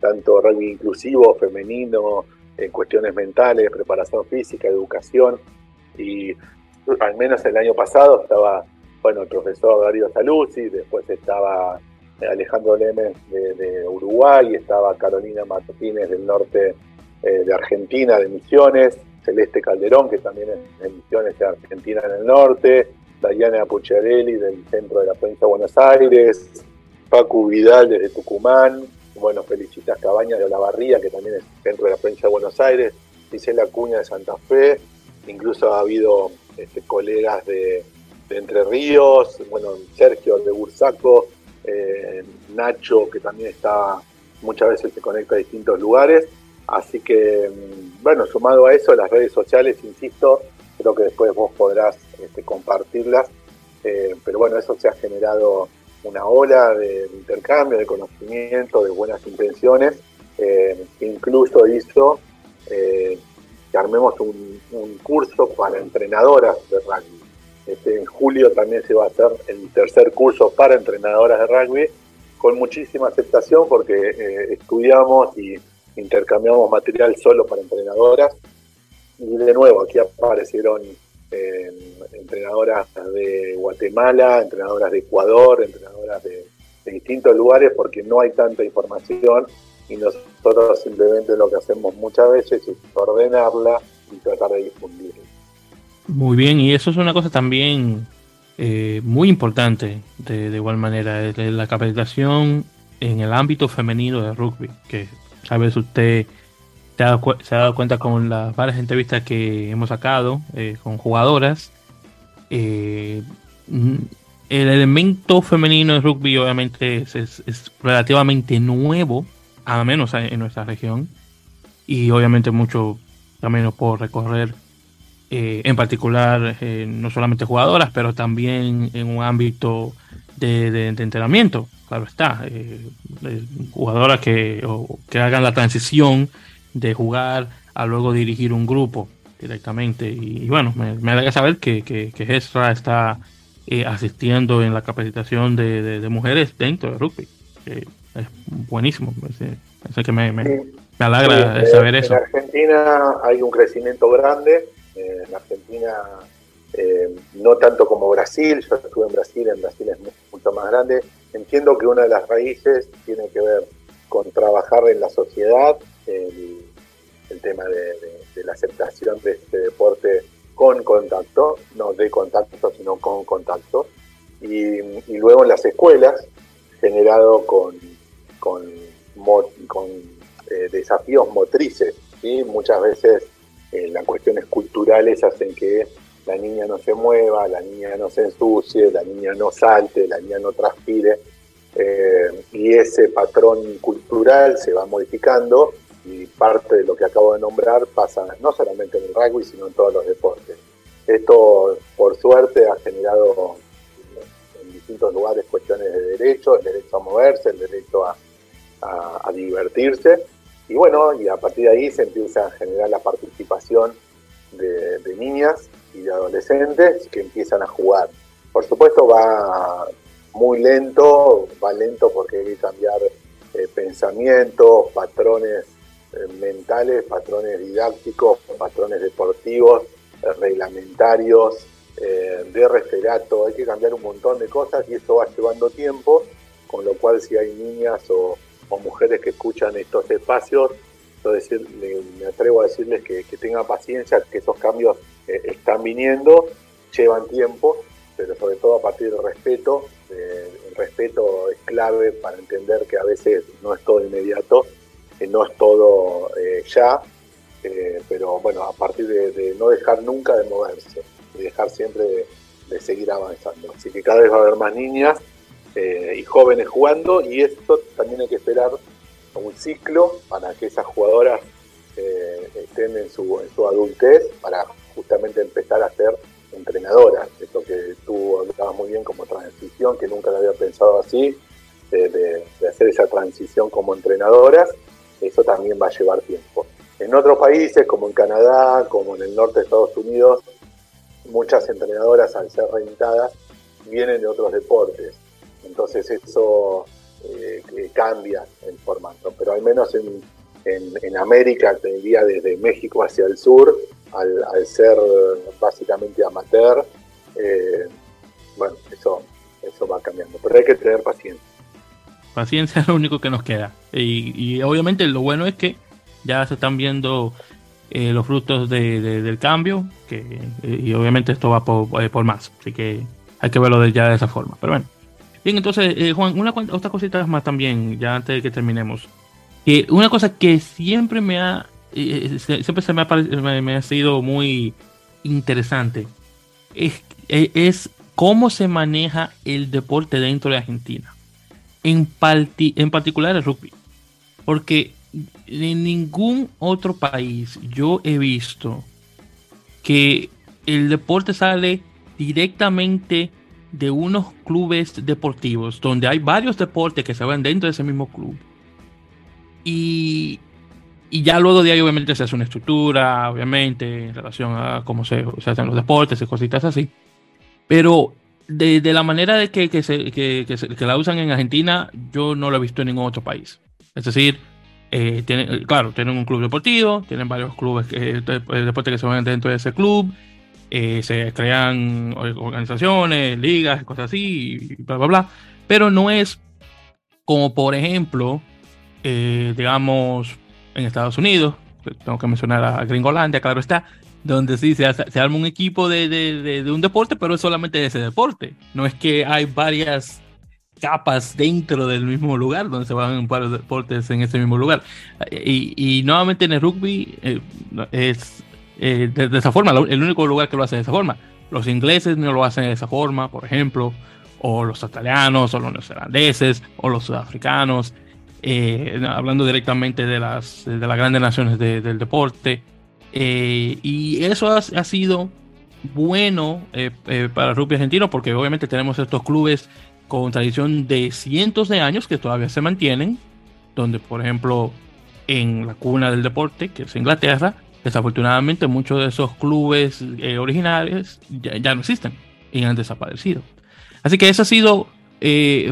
tanto rugby inclusivo, femenino, en cuestiones mentales, preparación física, educación. Y al menos el año pasado estaba, bueno, el profesor Darío Saluzzi, después estaba Alejandro Lemes de, Uruguay, estaba Carolina Martínez del norte eh, de Argentina, de Misiones, Celeste Calderón, que también es de Misiones de Argentina en el norte, Dayana Pucciarelli del centro de la provincia de Buenos Aires, Pacu Vidal desde Tucumán, bueno, Felicitas Cabañas de Olavarría, que también es centro de la provincia de Buenos Aires, Gisela Cuña de Santa Fe, incluso ha habido este, colegas de, de Entre Ríos, bueno, Sergio de Bursaco, eh, Nacho, que también está, muchas veces se conecta a distintos lugares. Así que, mm, bueno, sumado a eso, las redes sociales, insisto, creo que después vos podrás este, compartirlas. Eh, pero bueno, eso se ha generado una ola de, intercambio, de conocimiento, de buenas intenciones, eh, incluso hizo que armemos un, un curso para entrenadoras de rugby este, en julio también se va a hacer el tercer curso para entrenadoras de rugby, con muchísima aceptación porque eh, estudiamos y intercambiamos material solo para entrenadoras. Y de nuevo, aquí aparecieron eh, entrenadoras de Guatemala, entrenadoras de Ecuador, entrenadoras de, distintos lugares porque no hay tanta información y nosotros simplemente lo que hacemos muchas veces es ordenarla y tratar de difundirla. Muy bien, y eso es una cosa también eh, muy importante de, igual manera, la capacitación en el ámbito femenino de rugby, que veces usted se ha, dado, cuenta con las varias entrevistas que hemos sacado eh, con jugadoras. Eh, el elemento femenino de rugby obviamente es, relativamente nuevo, al menos en nuestra región, y obviamente mucho camino por recorrer eh, en particular no solamente jugadoras, pero también en un ámbito de, entrenamiento, claro está, jugadoras que, que hagan la transición de jugar a luego dirigir un grupo directamente. Y, bueno, me, me, alegra saber que, que, que está asistiendo en la capacitación de, mujeres dentro de rugby. es buenísimo. Es, que me, me, alegra saber eso. En Argentina hay un crecimiento grande eh, en Argentina, eh, no tanto como Brasil, yo estuve en Brasil, en Brasil es mucho más grande. Entiendo que una de las raíces tiene que ver con trabajar en la sociedad, el, tema de, la aceptación de este deporte con contacto, no de contacto, sino con contacto. Y, luego en las escuelas, generado con, con, eh, desafíos motrices, y muchas veces eh, las cuestiones culturales hacen que la niña no se mueva, la niña no se ensucie, la niña no salte, la niña no transpire. Eh, y ese patrón cultural se va modificando y parte de lo que acabo de nombrar pasa no solamente en el rugby, sino en todos los deportes. Esto, por suerte, ha generado en distintos lugares cuestiones de derecho, el derecho a moverse, el derecho a, divertirse. Y bueno, y a partir de ahí se empieza a generar la participación de, niñas y de adolescentes que empiezan a jugar. Por supuesto va muy lento, va lento porque hay que cambiar eh, pensamientos, patrones mentales, patrones didácticos, patrones deportivos, eh, reglamentarios, de referato, hay que cambiar un montón de cosas y esto va llevando tiempo, con lo cual si hay niñas o, mujeres que escuchan estos espacios, yo me atrevo a decirles que, que tengan paciencia, que esos cambios están viniendo, llevan tiempo, pero sobre todo a partir del respeto el respeto es clave para entender que a veces no es todo inmediato, no es todo eh, ya, eh, pero bueno, a partir de, no dejar nunca de moverse y dejar siempre de, seguir avanzando. Así que cada vez va a haber más niñas eh, y jóvenes jugando y esto también hay que esperar un ciclo para que esas jugadoras estén en su, en su adultez para justamente empezar a ser entrenadora, esto que tú hablabas muy bien como transición, que nunca lo había pensado así, de, hacer esa transición como entrenadoras, eso también va a llevar tiempo. En otros países, como en Canadá, como en el norte de Estados Unidos, muchas entrenadoras al ser reintadas vienen de otros deportes. Entonces eso eh, cambia el formato, pero al menos en, en América, te diría desde México hacia el sur, al, ser básicamente amateur, eh, bueno, eso, eso va cambiando. Pero hay que tener paciencia. Paciencia es lo único que nos queda. Y, obviamente lo bueno es que ya se están viendo eh, los frutos del cambio, que, eh, y obviamente esto va por, más. Así que hay que verlo ya de esa forma. Pero bueno. Bien, entonces, Juan, una otra cosita más también, ya antes de que terminemos. Que una cosa que siempre me ha siempre se me ha, me, ha sido muy interesante, es, es, cómo se maneja el deporte dentro de Argentina, en, en particular el rugby, porque en ningún otro país yo he visto que el deporte sale directamente de unos clubes deportivos, donde hay varios deportes que se van dentro de ese mismo club. Y y ya luego de ahí obviamente se hace una estructura, obviamente, en relación a cómo se, hacen los deportes y cositas así. Pero de, la manera de que, que, se, que, que, la usan en Argentina, yo no lo he visto en ningún otro país. Es decir, eh, tienen, claro, tienen un club deportivo, tienen varios clubes de, deporte que se van dentro de ese club, eh, se crean organizaciones, ligas, cosas así, bla, bla, bla. Pero no es como, por ejemplo, eh, digamos, en Estados Unidos, tengo que mencionar a Gringolandia, claro está, donde sí se, se arma un equipo de, un deporte, pero es solamente de ese deporte. No es que hay varias capas dentro del mismo lugar, donde se van varios deportes en ese mismo lugar. Y, y nuevamente en el rugby eh, es eh, de, esa forma, el único lugar que lo hace de esa forma. Los ingleses no lo hacen de esa forma, por ejemplo, o los italianos, o los neozelandeses, o los sudafricanos. Eh, hablando directamente de las, de las grandes naciones del deporte. Eh, y eso ha, sido bueno eh, para el rugby argentino porque obviamente tenemos estos clubes con tradición de cientos de años que todavía se mantienen, donde por ejemplo en la cuna del deporte, que es Inglaterra, desafortunadamente muchos de esos clubes originales ya, ya, no existen y han desaparecido. Así que eso ha sido,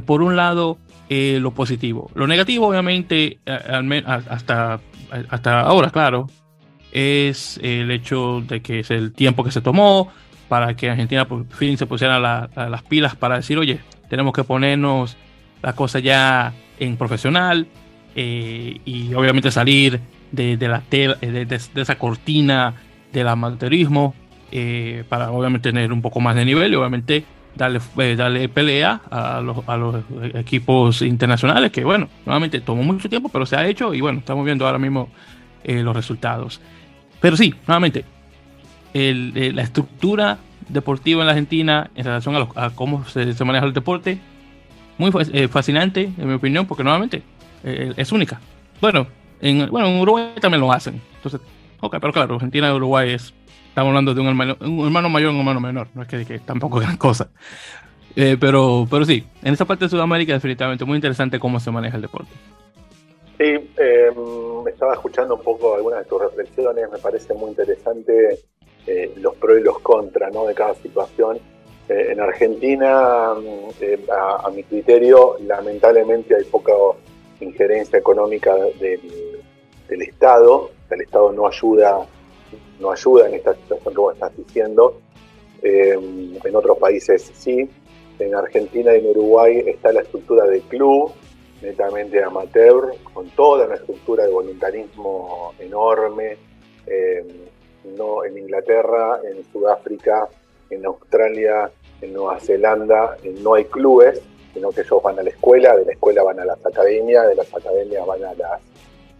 por un lado, eh, lo positivo. Lo negativo, obviamente, hasta, hasta ahora, claro, es el hecho de que es el tiempo que se tomó para que Argentina por fin se pusiera las pilas para decir, oye, tenemos que ponernos la cosa ya en profesional eh, y obviamente salir de, la de, de, esa cortina del amateurismo eh, para obviamente tener un poco más de nivel y obviamente darle, eh, darle pelea a los, a los, equipos internacionales, que bueno, nuevamente tomó mucho tiempo, pero se ha hecho y bueno, estamos viendo ahora mismo eh, los resultados. Pero sí, nuevamente, el, eh, la estructura deportiva en la Argentina en relación a, cómo se, se, maneja el deporte, muy fascinante, en mi opinión, porque nuevamente es única. Bueno, En, bueno, en Uruguay también lo hacen. Entonces, ok, pero claro, Argentina y Uruguay es, estamos hablando de un hermano, un hermano mayor y un hermano menor, no es que, que tampoco gran cosa. Eh, pero, pero sí, en esa parte de Sudamérica definitivamente muy interesante cómo se maneja el deporte. Sí, eh, estaba escuchando un poco algunas de tus reflexiones, me parece muy interesante eh, los pros y los contras ¿no? de cada situación. Eh, en Argentina, eh, a, mi criterio, lamentablemente hay poca injerencia económica del, del Estado, el Estado no ayuda, no ayuda en esta situación que vos estás diciendo. en otros países sí, en Argentina y en Uruguay está la estructura de club, netamente amateur, con toda una estructura de voluntarismo enorme. Eh, no, en Inglaterra, en Sudáfrica, en Australia, en Nueva Zelanda, no hay clubes, sino que ellos van a la escuela, de la escuela van a las academias, de las academias van a las,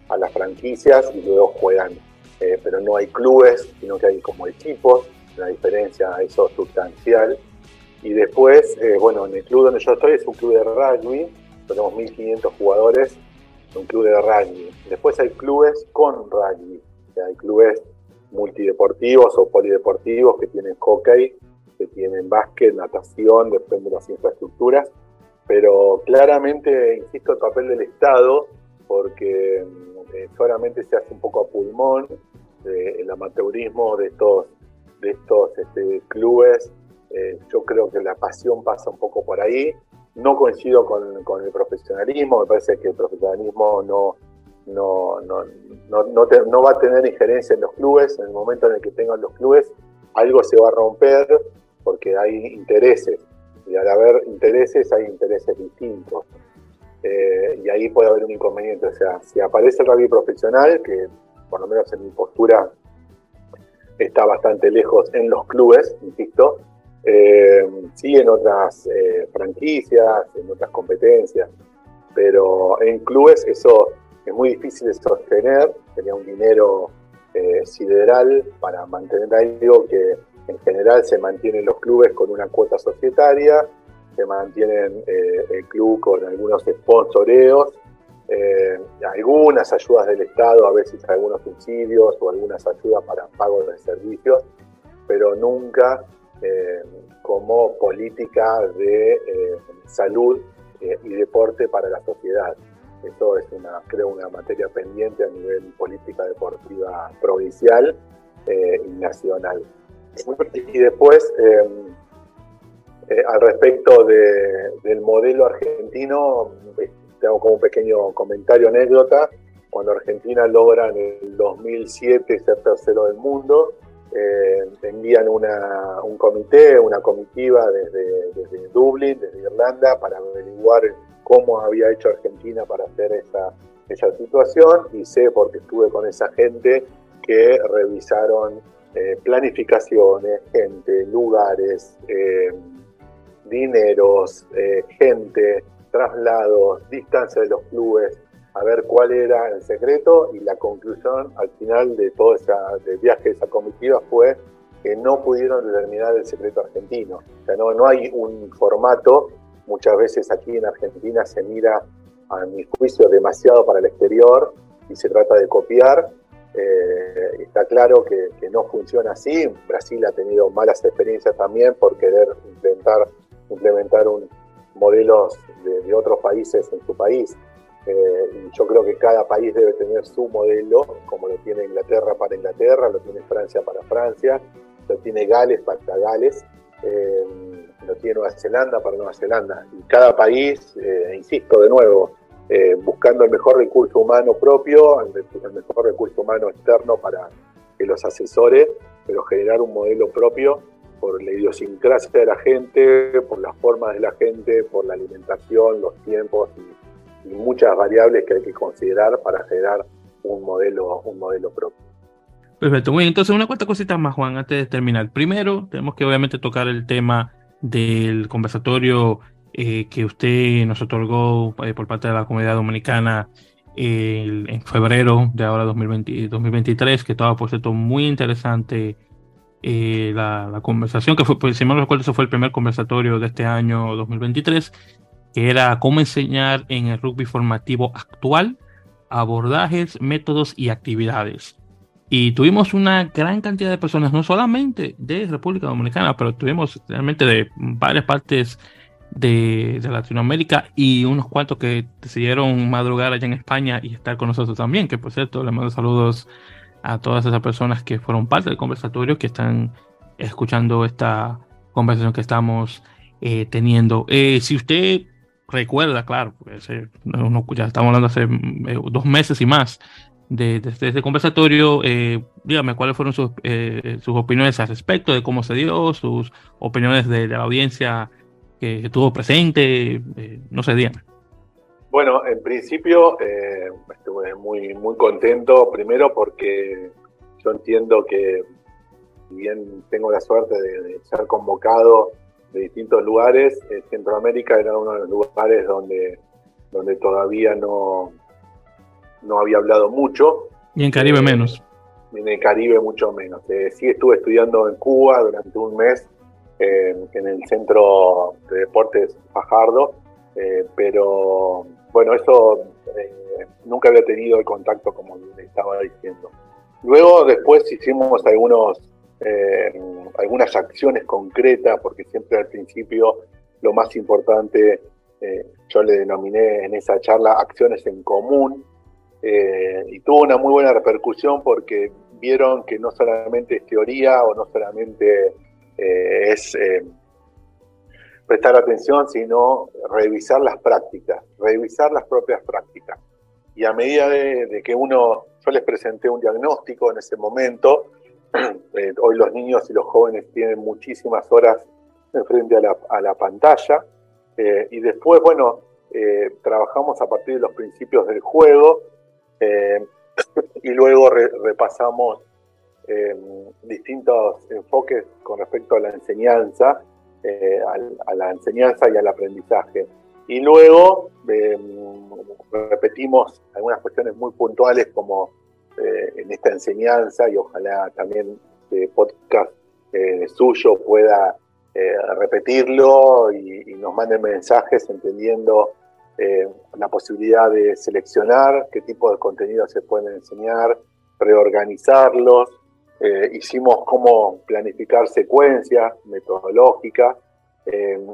a las franquicias y luego juegan. Eh, pero no hay clubes, sino que hay como equipos, una diferencia eso sustancial. Y después, eh, bueno, en el club donde yo estoy es un club de rugby, tenemos 1.500 jugadores, un club de rugby. Después hay clubes con rugby, hay clubes multideportivos o polideportivos que tienen hockey, que tienen básquet, natación, depende de las infraestructuras, pero claramente, insisto, el papel del Estado, porque eh, solamente se hace un poco a pulmón eh, el amateurismo de estos, de estos este, clubes eh, yo creo que la pasión pasa un poco por ahí. No coincido con, el profesionalismo, me parece que el profesionalismo no, no, no, no, no, va a tener injerencia en los clubes. En el momento en el que tengan los clubes, algo se va a romper porque hay intereses. Y al haber intereses, hay intereses distintos. Eh, y ahí puede haber un inconveniente. O sea, si aparece el rugby profesional, que por lo menos en mi postura está bastante lejos en los clubes, insisto, eh, sí, en otras eh, franquicias, en otras competencias, pero en clubes eso es muy difícil de sostener, tenía un dinero eh, sideral para mantener algo que en general se mantienen los clubes con una cuota societaria, se mantienen el club con algunos sponsoreos, algunas ayudas del Estado, a veces algunos subsidios o algunas ayudas para pago de servicios, pero nunca eh, como política de eh, salud eh, y deporte para la sociedad. Eso es una, creo, una materia pendiente a nivel política deportiva provincial y nacional. Y después, al respecto del modelo argentino, tengo como un pequeño comentario anécdota. Cuando Argentina logra en el 2007 ser tercero del mundo, eh, envían una, un comité, una comitiva desde, desde, Dublín, desde Irlanda, para averiguar cómo había hecho Argentina para hacer esa, esa situación. Y sé porque estuve con esa gente que revisaron eh, planificaciones, gente, lugares, eh, dineros, eh, gente, traslados, distancia de los clubes, a ver cuál era el secreto y la conclusión al final de todo ese viaje esa comitiva fue que no pudieron determinar el secreto argentino. O sea, no, no hay un formato, muchas veces aquí en Argentina se mira, a mi juicio, demasiado para el exterior y se trata de copiar. Eh, está claro que, no funciona así. Brasil ha tenido malas experiencias también por querer implementar, implementar un, modelos de, de otros países en su país. Eh, yo creo que cada país debe tener su modelo, como lo tiene Inglaterra para Inglaterra, lo tiene Francia para Francia, lo tiene Gales para Gales, eh, lo tiene Nueva Zelanda para Nueva Zelanda. Y cada país, eh, insisto de nuevo, buscando el mejor recurso humano propio, el, mejor recurso humano externo para que los asesore, pero generar un modelo propio por la idiosincrasia de la gente, por las formas de la gente, por la alimentación, los tiempos y y muchas variables que hay que considerar para generar un modelo, un modelo propio. Perfecto, muy bien. Entonces, una cuarta cosita más, Juan, antes de terminar. Primero, tenemos que obviamente tocar el tema del conversatorio eh, que usted nos otorgó eh, por parte de la comunidad dominicana en febrero de ahora 2020, 2023, que estaba, por cierto, muy interesante eh, la, la, conversación, que fue, pues, si no recuerdo, eso fue el primer conversatorio de este año 2023 que era cómo enseñar en el rugby formativo actual abordajes, métodos y actividades. Y tuvimos una gran cantidad de personas, no solamente de República Dominicana, pero tuvimos realmente de varias partes de, Latinoamérica y unos cuantos que decidieron madrugar allá en España y estar con nosotros también, que por cierto le mando saludos a todas esas personas que fueron parte del conversatorio, que están escuchando esta conversación que estamos eh, teniendo. Eh, si usted recuerda, claro, ya estamos hablando hace eh, dos meses y más de, este conversatorio, dígame cuáles fueron sus, sus opiniones al respecto de cómo se dio, sus opiniones de, la audiencia que, estuvo presente, no sé, dígame. Bueno, en principio estuve muy, muy contento, primero porque yo entiendo que bien tengo la suerte de ser convocado de distintos lugares. Centroamérica era uno de los lugares donde, donde todavía no, no había hablado mucho. Y en Caribe eh, menos. en el Caribe mucho menos. Eh, sí estuve estudiando en Cuba durante un mes eh, en el Centro de Deportes Fajardo, pero bueno, eso nunca había tenido el contacto como le estaba diciendo. Luego después hicimos algunos eh, algunas acciones concretas, porque siempre al principio lo más importante, eh, yo le denominé en esa charla acciones en común, eh, y tuvo una muy buena repercusión porque vieron que no solamente es teoría o no solamente es prestar atención, sino revisar las prácticas, revisar las propias prácticas. Y a medida de que uno, yo les presenté un diagnóstico en ese momento, Eh, hoy los niños y los jóvenes tienen muchísimas horas frente a la, pantalla. Eh, y después, bueno, eh, trabajamos a partir de los principios del juego y luego repasamos distintos enfoques con respecto a la enseñanza, a, la enseñanza y al aprendizaje. Y luego repetimos algunas cuestiones muy puntuales como eh, en esta enseñanza y ojalá también de podcast eh, suyo pueda repetirlo y, nos mande mensajes entendiendo la posibilidad de seleccionar qué tipo de contenidos se pueden enseñar, reorganizarlos. hicimos cómo planificar secuencias metodológicas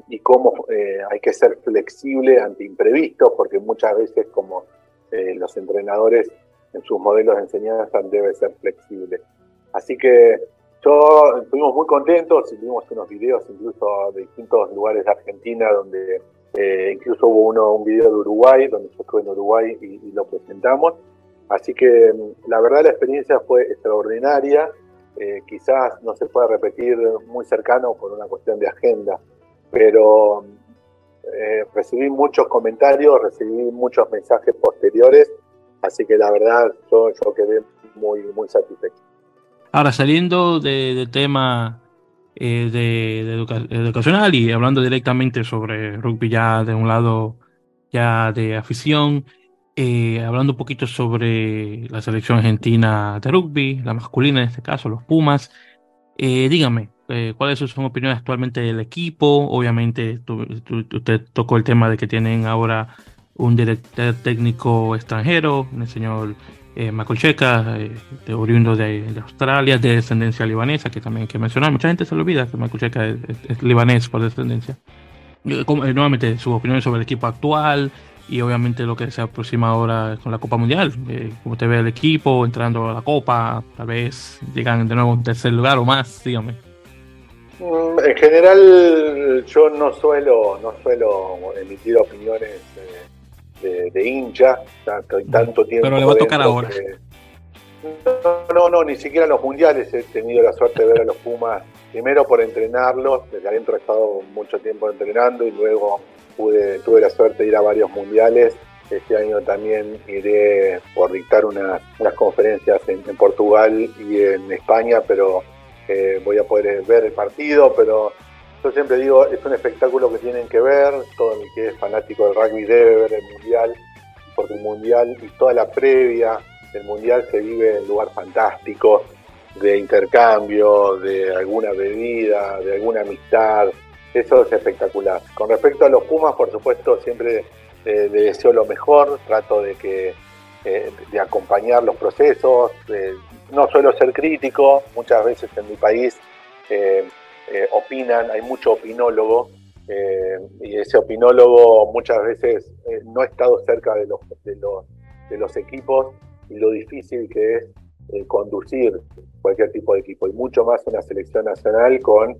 y cómo hay que ser flexible ante imprevistos, porque muchas veces como los entrenadores en sus modelos de enseñanza debe ser flexible. Así que yo estuvimos muy contentos, hicimos unos videos incluso de distintos lugares de Argentina, donde eh, incluso hubo uno, un video de Uruguay, donde yo estuve en Uruguay y, lo presentamos. Así que mm, la verdad la experiencia fue extraordinaria, eh, quizás no se pueda repetir muy cercano por una cuestión de agenda, pero eh, recibí muchos comentarios, recibí muchos mensajes posteriores Así que la verdad, yo, yo quedé muy, muy satisfecho. Ahora, saliendo del tema eh, de, educacional y hablando directamente sobre rugby ya de un lado ya de afición, eh, hablando un poquito sobre la selección argentina de rugby, la masculina en este caso, los Pumas, eh, dígame, ¿cuáles son sus opiniones actualmente del equipo? Obviamente usted tocó el tema de que tienen ahora un director técnico extranjero, el señor eh, eh, de, oriundo de, Australia, de descendencia libanesa, que también hay que mencionar. Mucha gente se le olvida que Michael Checa es, libanés por descendencia. Eh, eh, nuevamente, sus opiniones sobre el equipo actual y obviamente lo que se aproxima ahora con la Copa Mundial. como te ve el equipo entrando a la Copa, tal vez llegan de nuevo a un tercer lugar o más, dígame. Mm, en general, yo no suelo, no suelo emitir opiniones de, hincha, tanto, tanto tiempo. Pero le va a tocar ahora. no, no, no, ni siquiera en los mundiales he tenido la suerte de ver a los Pumas, primero por entrenarlos, desde adentro he estado mucho tiempo entrenando y luego pude, tuve la suerte de ir a varios mundiales. Este año también iré por dictar unas, conferencias en, Portugal y en España, pero eh, voy a poder ver el partido, pero yo siempre digo, es un espectáculo que tienen que ver, todo el que es fanático del rugby debe ver el Mundial, porque el Mundial y toda la previa del Mundial se vive en lugar fantástico, de intercambio, de alguna bebida, de alguna amistad, eso es espectacular. Con respecto a los Pumas, por supuesto, siempre eh, deseo lo mejor, trato de que de acompañar los procesos. no suelo ser crítico, muchas veces en mi país opinan, hay mucho opinólogo, y ese opinólogo muchas veces no ha estado cerca de los, de los, equipos y lo difícil que es conducir cualquier tipo de equipo, y mucho más una selección nacional con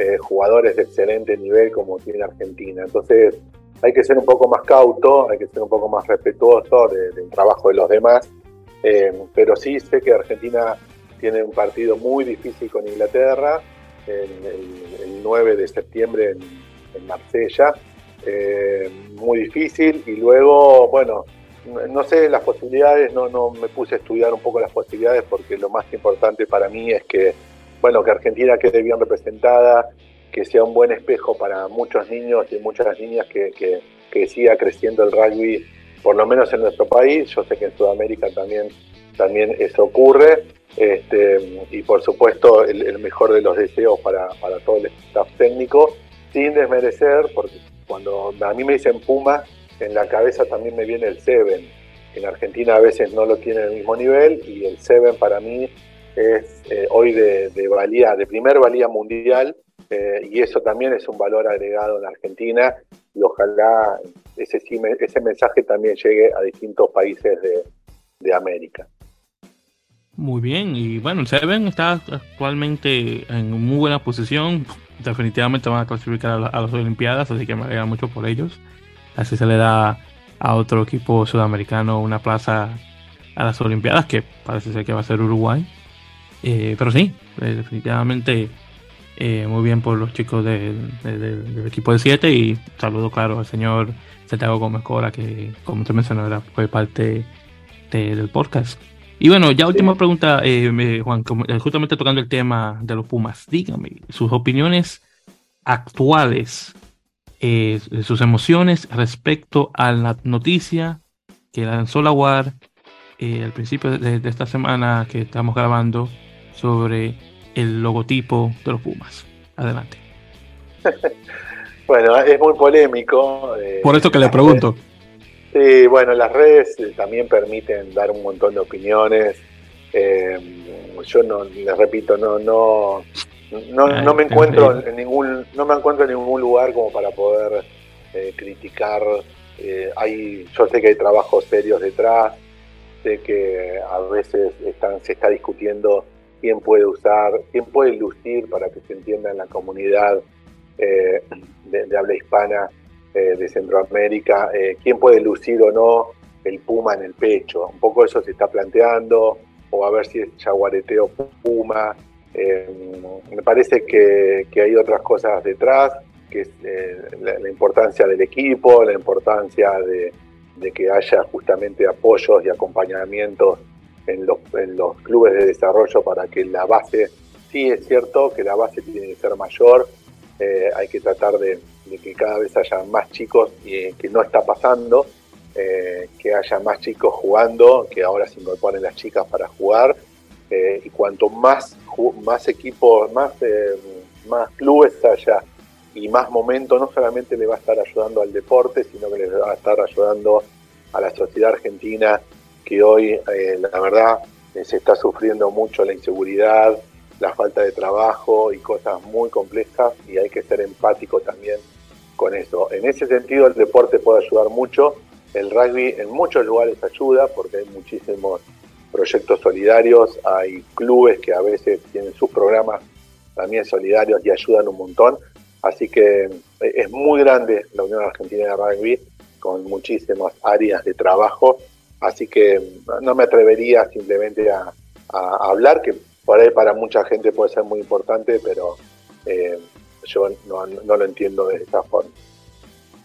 eh, jugadores de excelente nivel como tiene Argentina. Entonces hay que ser un poco más cauto, hay que ser un poco más respetuoso del trabajo de los demás, eh, pero sí sé que Argentina tiene un partido muy difícil con Inglaterra el, 9 de septiembre en, Marsella, eh, muy difícil y luego, bueno, no sé las posibilidades, no, no me puse a estudiar un poco las posibilidades porque lo más importante para mí es que bueno, que Argentina quede bien representada, que sea un buen espejo para muchos niños y muchas niñas que, que, siga creciendo el rugby, por lo menos en nuestro país. Yo sé que en Sudamérica también, también eso ocurre. Este, y por supuesto el, mejor de los deseos para, para, todo el staff técnico, sin desmerecer, porque cuando a mí me dicen Puma, en la cabeza también me viene el Seven. En Argentina a veces no lo tiene el mismo nivel y el Seven para mí es eh, hoy de, valía, de primer valía mundial, eh, y eso también es un valor agregado en Argentina, y ojalá ese, ese mensaje también llegue a distintos países de, América. Muy bien, y bueno, el Seven está actualmente en muy buena posición. Definitivamente van a clasificar a, las Olimpiadas, así que me alegra mucho por ellos. Así se le da a otro equipo sudamericano una plaza a las Olimpiadas, que parece ser que va a ser Uruguay. Eh, pero sí, eh, definitivamente eh, muy bien por los chicos del equipo de 7 y saludo claro al señor Santiago Gómez Cora que como te mencionó fue parte del podcast. Y bueno, ya última pregunta, Juan, justamente tocando el tema de los Pumas, dígame sus opiniones actuales, sus emociones respecto a la noticia que lanzó la UAR al principio de, esta semana que estamos grabando sobre el logotipo de los Pumas. Adelante. bueno, es muy polémico. Eh, Por eso que le pregunto. Sí, bueno, las redes eh, también permiten dar un montón de opiniones. Eh, yo no, les repito, no, no, no, me encuentro en ningún, no me encuentro en ningún lugar como para poder criticar. hay, yo sé que hay trabajos serios detrás, sé que a veces están, se está discutiendo quién puede usar, quién puede lucir para que se entienda en la comunidad eh, de, habla hispana eh, de Centroamérica, eh, quién puede lucir o no el puma en el pecho. Un poco eso se está planteando, o a ver si es jaguareteo puma. me parece que, hay otras cosas detrás, que es la, importancia del equipo, la importancia de, de que haya justamente apoyos y acompañamientos en los, en los clubes de desarrollo para que la base, sí es cierto que la base tiene que ser mayor, eh, hay que tratar de, que cada vez haya más chicos, y que no está pasando, eh, que haya más chicos jugando, que ahora se incorporen las chicas para jugar, eh, y cuanto más, más equipos, más, más clubes haya y más momento, no solamente le va a estar ayudando al deporte, sino que le va a estar ayudando a la sociedad argentina que hoy, eh, la verdad, eh, se está sufriendo mucho la inseguridad, la falta de trabajo y cosas muy complejas y hay que ser empático también con eso. En ese sentido, el deporte puede ayudar mucho. El rugby en muchos lugares ayuda porque hay muchísimos proyectos solidarios, hay clubes que a veces tienen sus programas también solidarios y ayudan un montón. Así que eh, es muy grande la Unión Argentina de Rugby con muchísimas áreas de trabajo Así que no me atrevería simplemente a, hablar, que por para mucha gente puede ser muy importante, pero eh, yo no, lo entiendo de esta forma.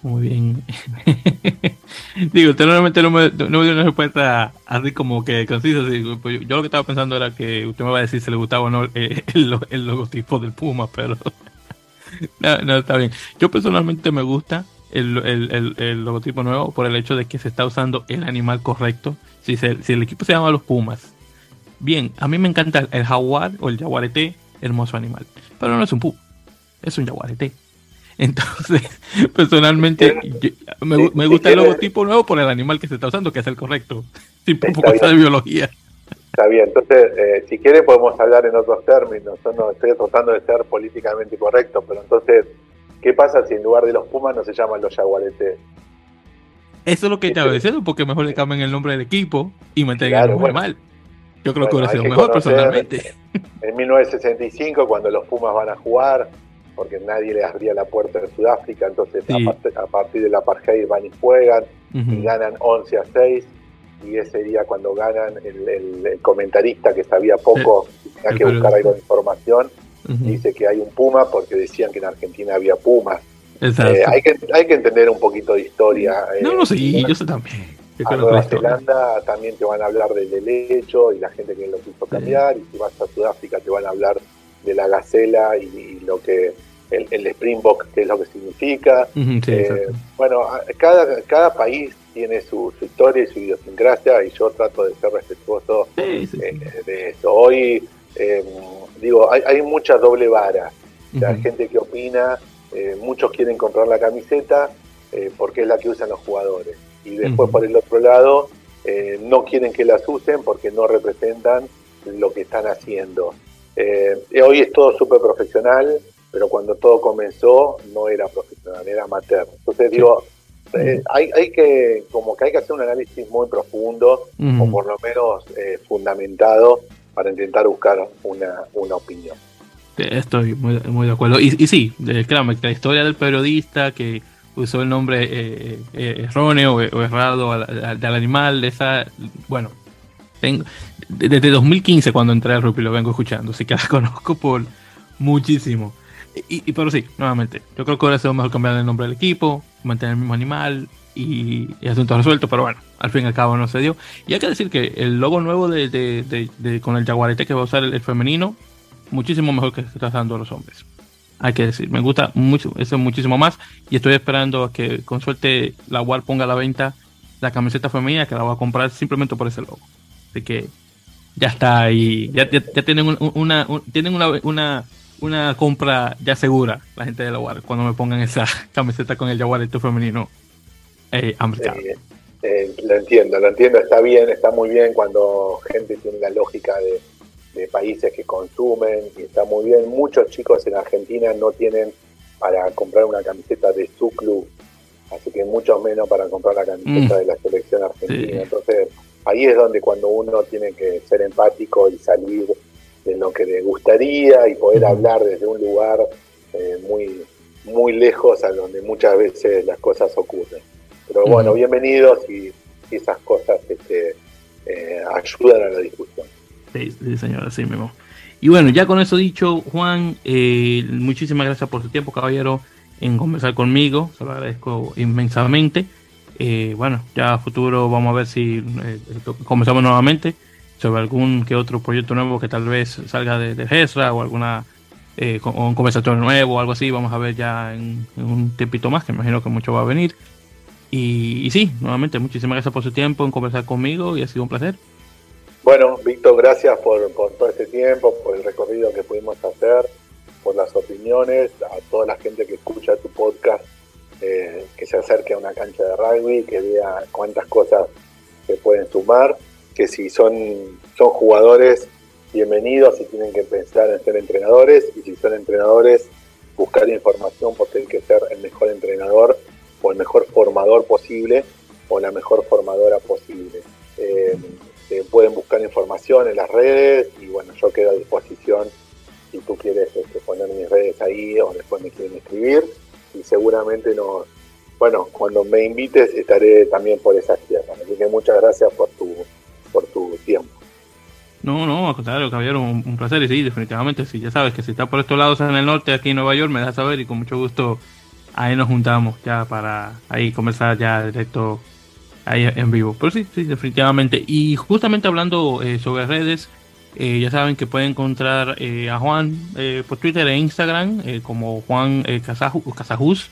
Muy bien. Digo, usted normalmente no me, no dio una respuesta así como que concisa. Pues yo lo que estaba pensando era que usted me va a decir si le gustaba o no eh, el, el logotipo del Puma, pero no, está bien. Yo personalmente me gusta el, logotipo nuevo por el hecho de que se está usando el animal correcto. Si, si el equipo se llama los Pumas, bien, a mí me encanta el jaguar o el jaguarete, hermoso animal. Pero no es un puma, es un jaguarete. Entonces, personalmente, me, gusta el logotipo nuevo por el animal que se está usando, que es el correcto, sin poco de biología. Está bien, entonces, eh, si quiere podemos hablar en otros términos. Yo no estoy tratando de ser políticamente correcto, pero entonces, ¿qué pasa si en lugar de los Pumas no se llaman los Yaguaretes? Eso es lo que estaba diciendo, porque mejor le cambien el nombre del equipo y mantengan el mal. Yo creo que hubiera sido mejor personalmente. En 1965, cuando los Pumas van a jugar, porque nadie le abría la puerta en Sudáfrica, entonces a, partir de la apartheid van y juegan y ganan 11 a 6 y ese día cuando ganan el, comentarista que sabía poco tenía que buscar algo de información dice que hay un puma porque decían que en Argentina había pumas. Eh, hay, que, hay que entender un poquito de historia no no sí yo sé también a Nueva Zelanda también te van a hablar del helecho y la gente que lo quiso cambiar y si vas a Sudáfrica te van a hablar de la gacela y, lo que el, el, Springbok, que es lo que significa. Eh, bueno, cada, cada país tiene su, historia y su idiosincrasia y yo trato de ser respetuoso eh, de eso. Hoy, em, digo, hay, hay, mucha doble vara. Hay gente que opina, eh, muchos quieren comprar la camiseta porque es la que usan los jugadores. Y después, por el otro lado, no quieren que las usen porque no representan lo que están haciendo. hoy es todo súper profesional, pero cuando todo comenzó no era profesional, era amateur. Entonces digo, eh, hay, hay que, como que hay que hacer un análisis muy profundo, o por lo menos eh, fundamentado, para intentar buscar una, una opinión. Estoy muy, muy de acuerdo. Y, y sí, claro, la historia del periodista que usó el nombre eh, erróneo o, errado al, del animal, esa, bueno, tengo, desde 2015 cuando entré al rugby lo vengo escuchando, así que la conozco por muchísimo. Y, pero sí, nuevamente, yo creo que hubiera sido mejor cambiar el nombre del equipo, mantener el mismo animal y, y asunto resuelto, pero bueno, al fin y al cabo no se dio. Y hay que decir que el logo nuevo de, de, con el jaguarete que va a usar el, femenino, muchísimo mejor que está usando los hombres. Hay que decir, me gusta mucho, eso muchísimo más. Y estoy esperando a que con suerte la UAR ponga a la venta la camiseta femenina que la voy a comprar simplemente por ese logo. Así que ya está ahí, ya, tienen una, tienen una, una compra ya segura, la gente de la UAR, cuando me pongan esa camiseta con el jaguarito femenino. Eh, eh, eh, lo entiendo, lo entiendo, está bien, está muy bien cuando gente tiene la lógica de, países que consumen y está muy bien. Muchos chicos en Argentina no tienen para comprar una camiseta de su club, así que mucho menos para comprar la camiseta mm. de la selección argentina. Entonces, ahí es donde cuando uno tiene que ser empático y salir de lo que le gustaría y poder hablar desde un lugar eh, muy, muy lejos a donde muchas veces las cosas ocurren. Pero bueno, bienvenidos y, esas cosas este, eh, ayudan a la discusión. Sí, señor, así mismo. Y bueno, ya con eso dicho, Juan, eh, muchísimas gracias por su tiempo, caballero, en conversar conmigo. Se lo agradezco inmensamente. bueno, ya a futuro vamos a ver si comenzamos nuevamente sobre algún que otro proyecto nuevo que tal vez salga de, de GESRA o alguna eh, o un conversatorio nuevo o algo así, vamos a ver ya en, un tiempito más, que imagino que mucho va a venir. Y, sí, nuevamente, muchísimas gracias por su tiempo en conversar conmigo y ha sido un placer. Bueno, Víctor, gracias por, todo este tiempo, por el recorrido que pudimos hacer, por las opiniones, a toda la gente que escucha tu podcast, eh, que se acerque a una cancha de rugby, que vea cuántas cosas se pueden sumar que si son, son jugadores, bienvenidos y tienen que pensar en ser entrenadores, y si son entrenadores, buscar información porque hay que ser el mejor entrenador o el mejor formador posible o la mejor formadora posible. Eh, pueden buscar información en las redes y bueno, yo quedo a disposición si tú quieres este, poner mis redes ahí o después me quieren escribir y seguramente nos, bueno, cuando me invites estaré también por esas tierras. Así que muchas gracias por tu por tu tiempo. No, no, al contrario, caballero, un, placer. Y sí, definitivamente, sí, ya sabes que si está por estos lados en el norte, aquí en Nueva York, me das saber y con mucho gusto ahí nos juntamos ya para ahí conversar ya directo ahí en vivo. Pero sí, sí, definitivamente. Y justamente hablando eh, sobre redes, eh, ya saben que pueden encontrar eh, a Juan por Twitter e Instagram como Juan Casajus.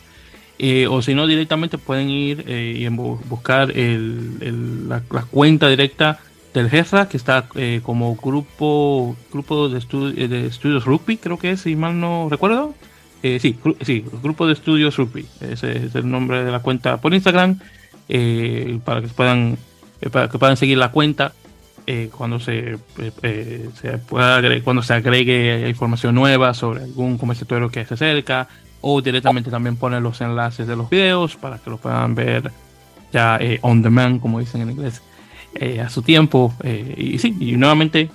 o si no, directamente pueden ir y buscar el, la, cuenta directa del GESRA, que está como grupo grupo de, eh, de estudios rugby, creo que es, si mal no recuerdo. sí, sí, Grupo de Estudios Rugby. Ese es el nombre de la cuenta por Instagram. Eh, para que puedan para que puedan seguir la cuenta cuando se, se pueda cuando se agregue información nueva sobre algún conversatorio que se acerca o directamente también poner los enlaces de los videos para que lo puedan ver ya on demand como dicen en inglés a su tiempo y sí y nuevamente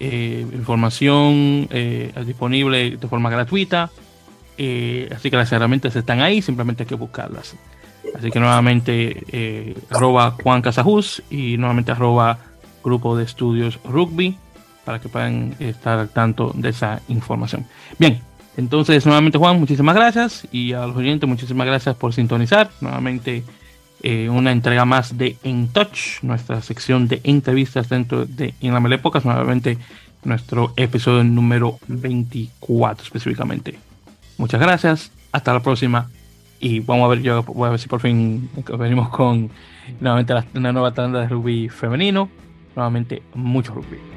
información disponible de forma gratuita eh, así que las herramientas están ahí, simplemente hay que buscarlas. Así que nuevamente eh, arroba Juan Casajus y nuevamente arroba Grupo de Estudios Rugby para que puedan estar al tanto de esa información. Bien, entonces nuevamente Juan, muchísimas gracias y a los oyentes muchísimas gracias por sintonizar. Nuevamente eh, una entrega más de En Touch, nuestra sección de entrevistas dentro de En la nuevamente nuestro episodio número 24 específicamente. Muchas gracias, hasta la próxima y vamos a ver, yo voy a ver si por fin venimos con nuevamente la, una nueva tanda de rugby femenino, nuevamente mucho rugby.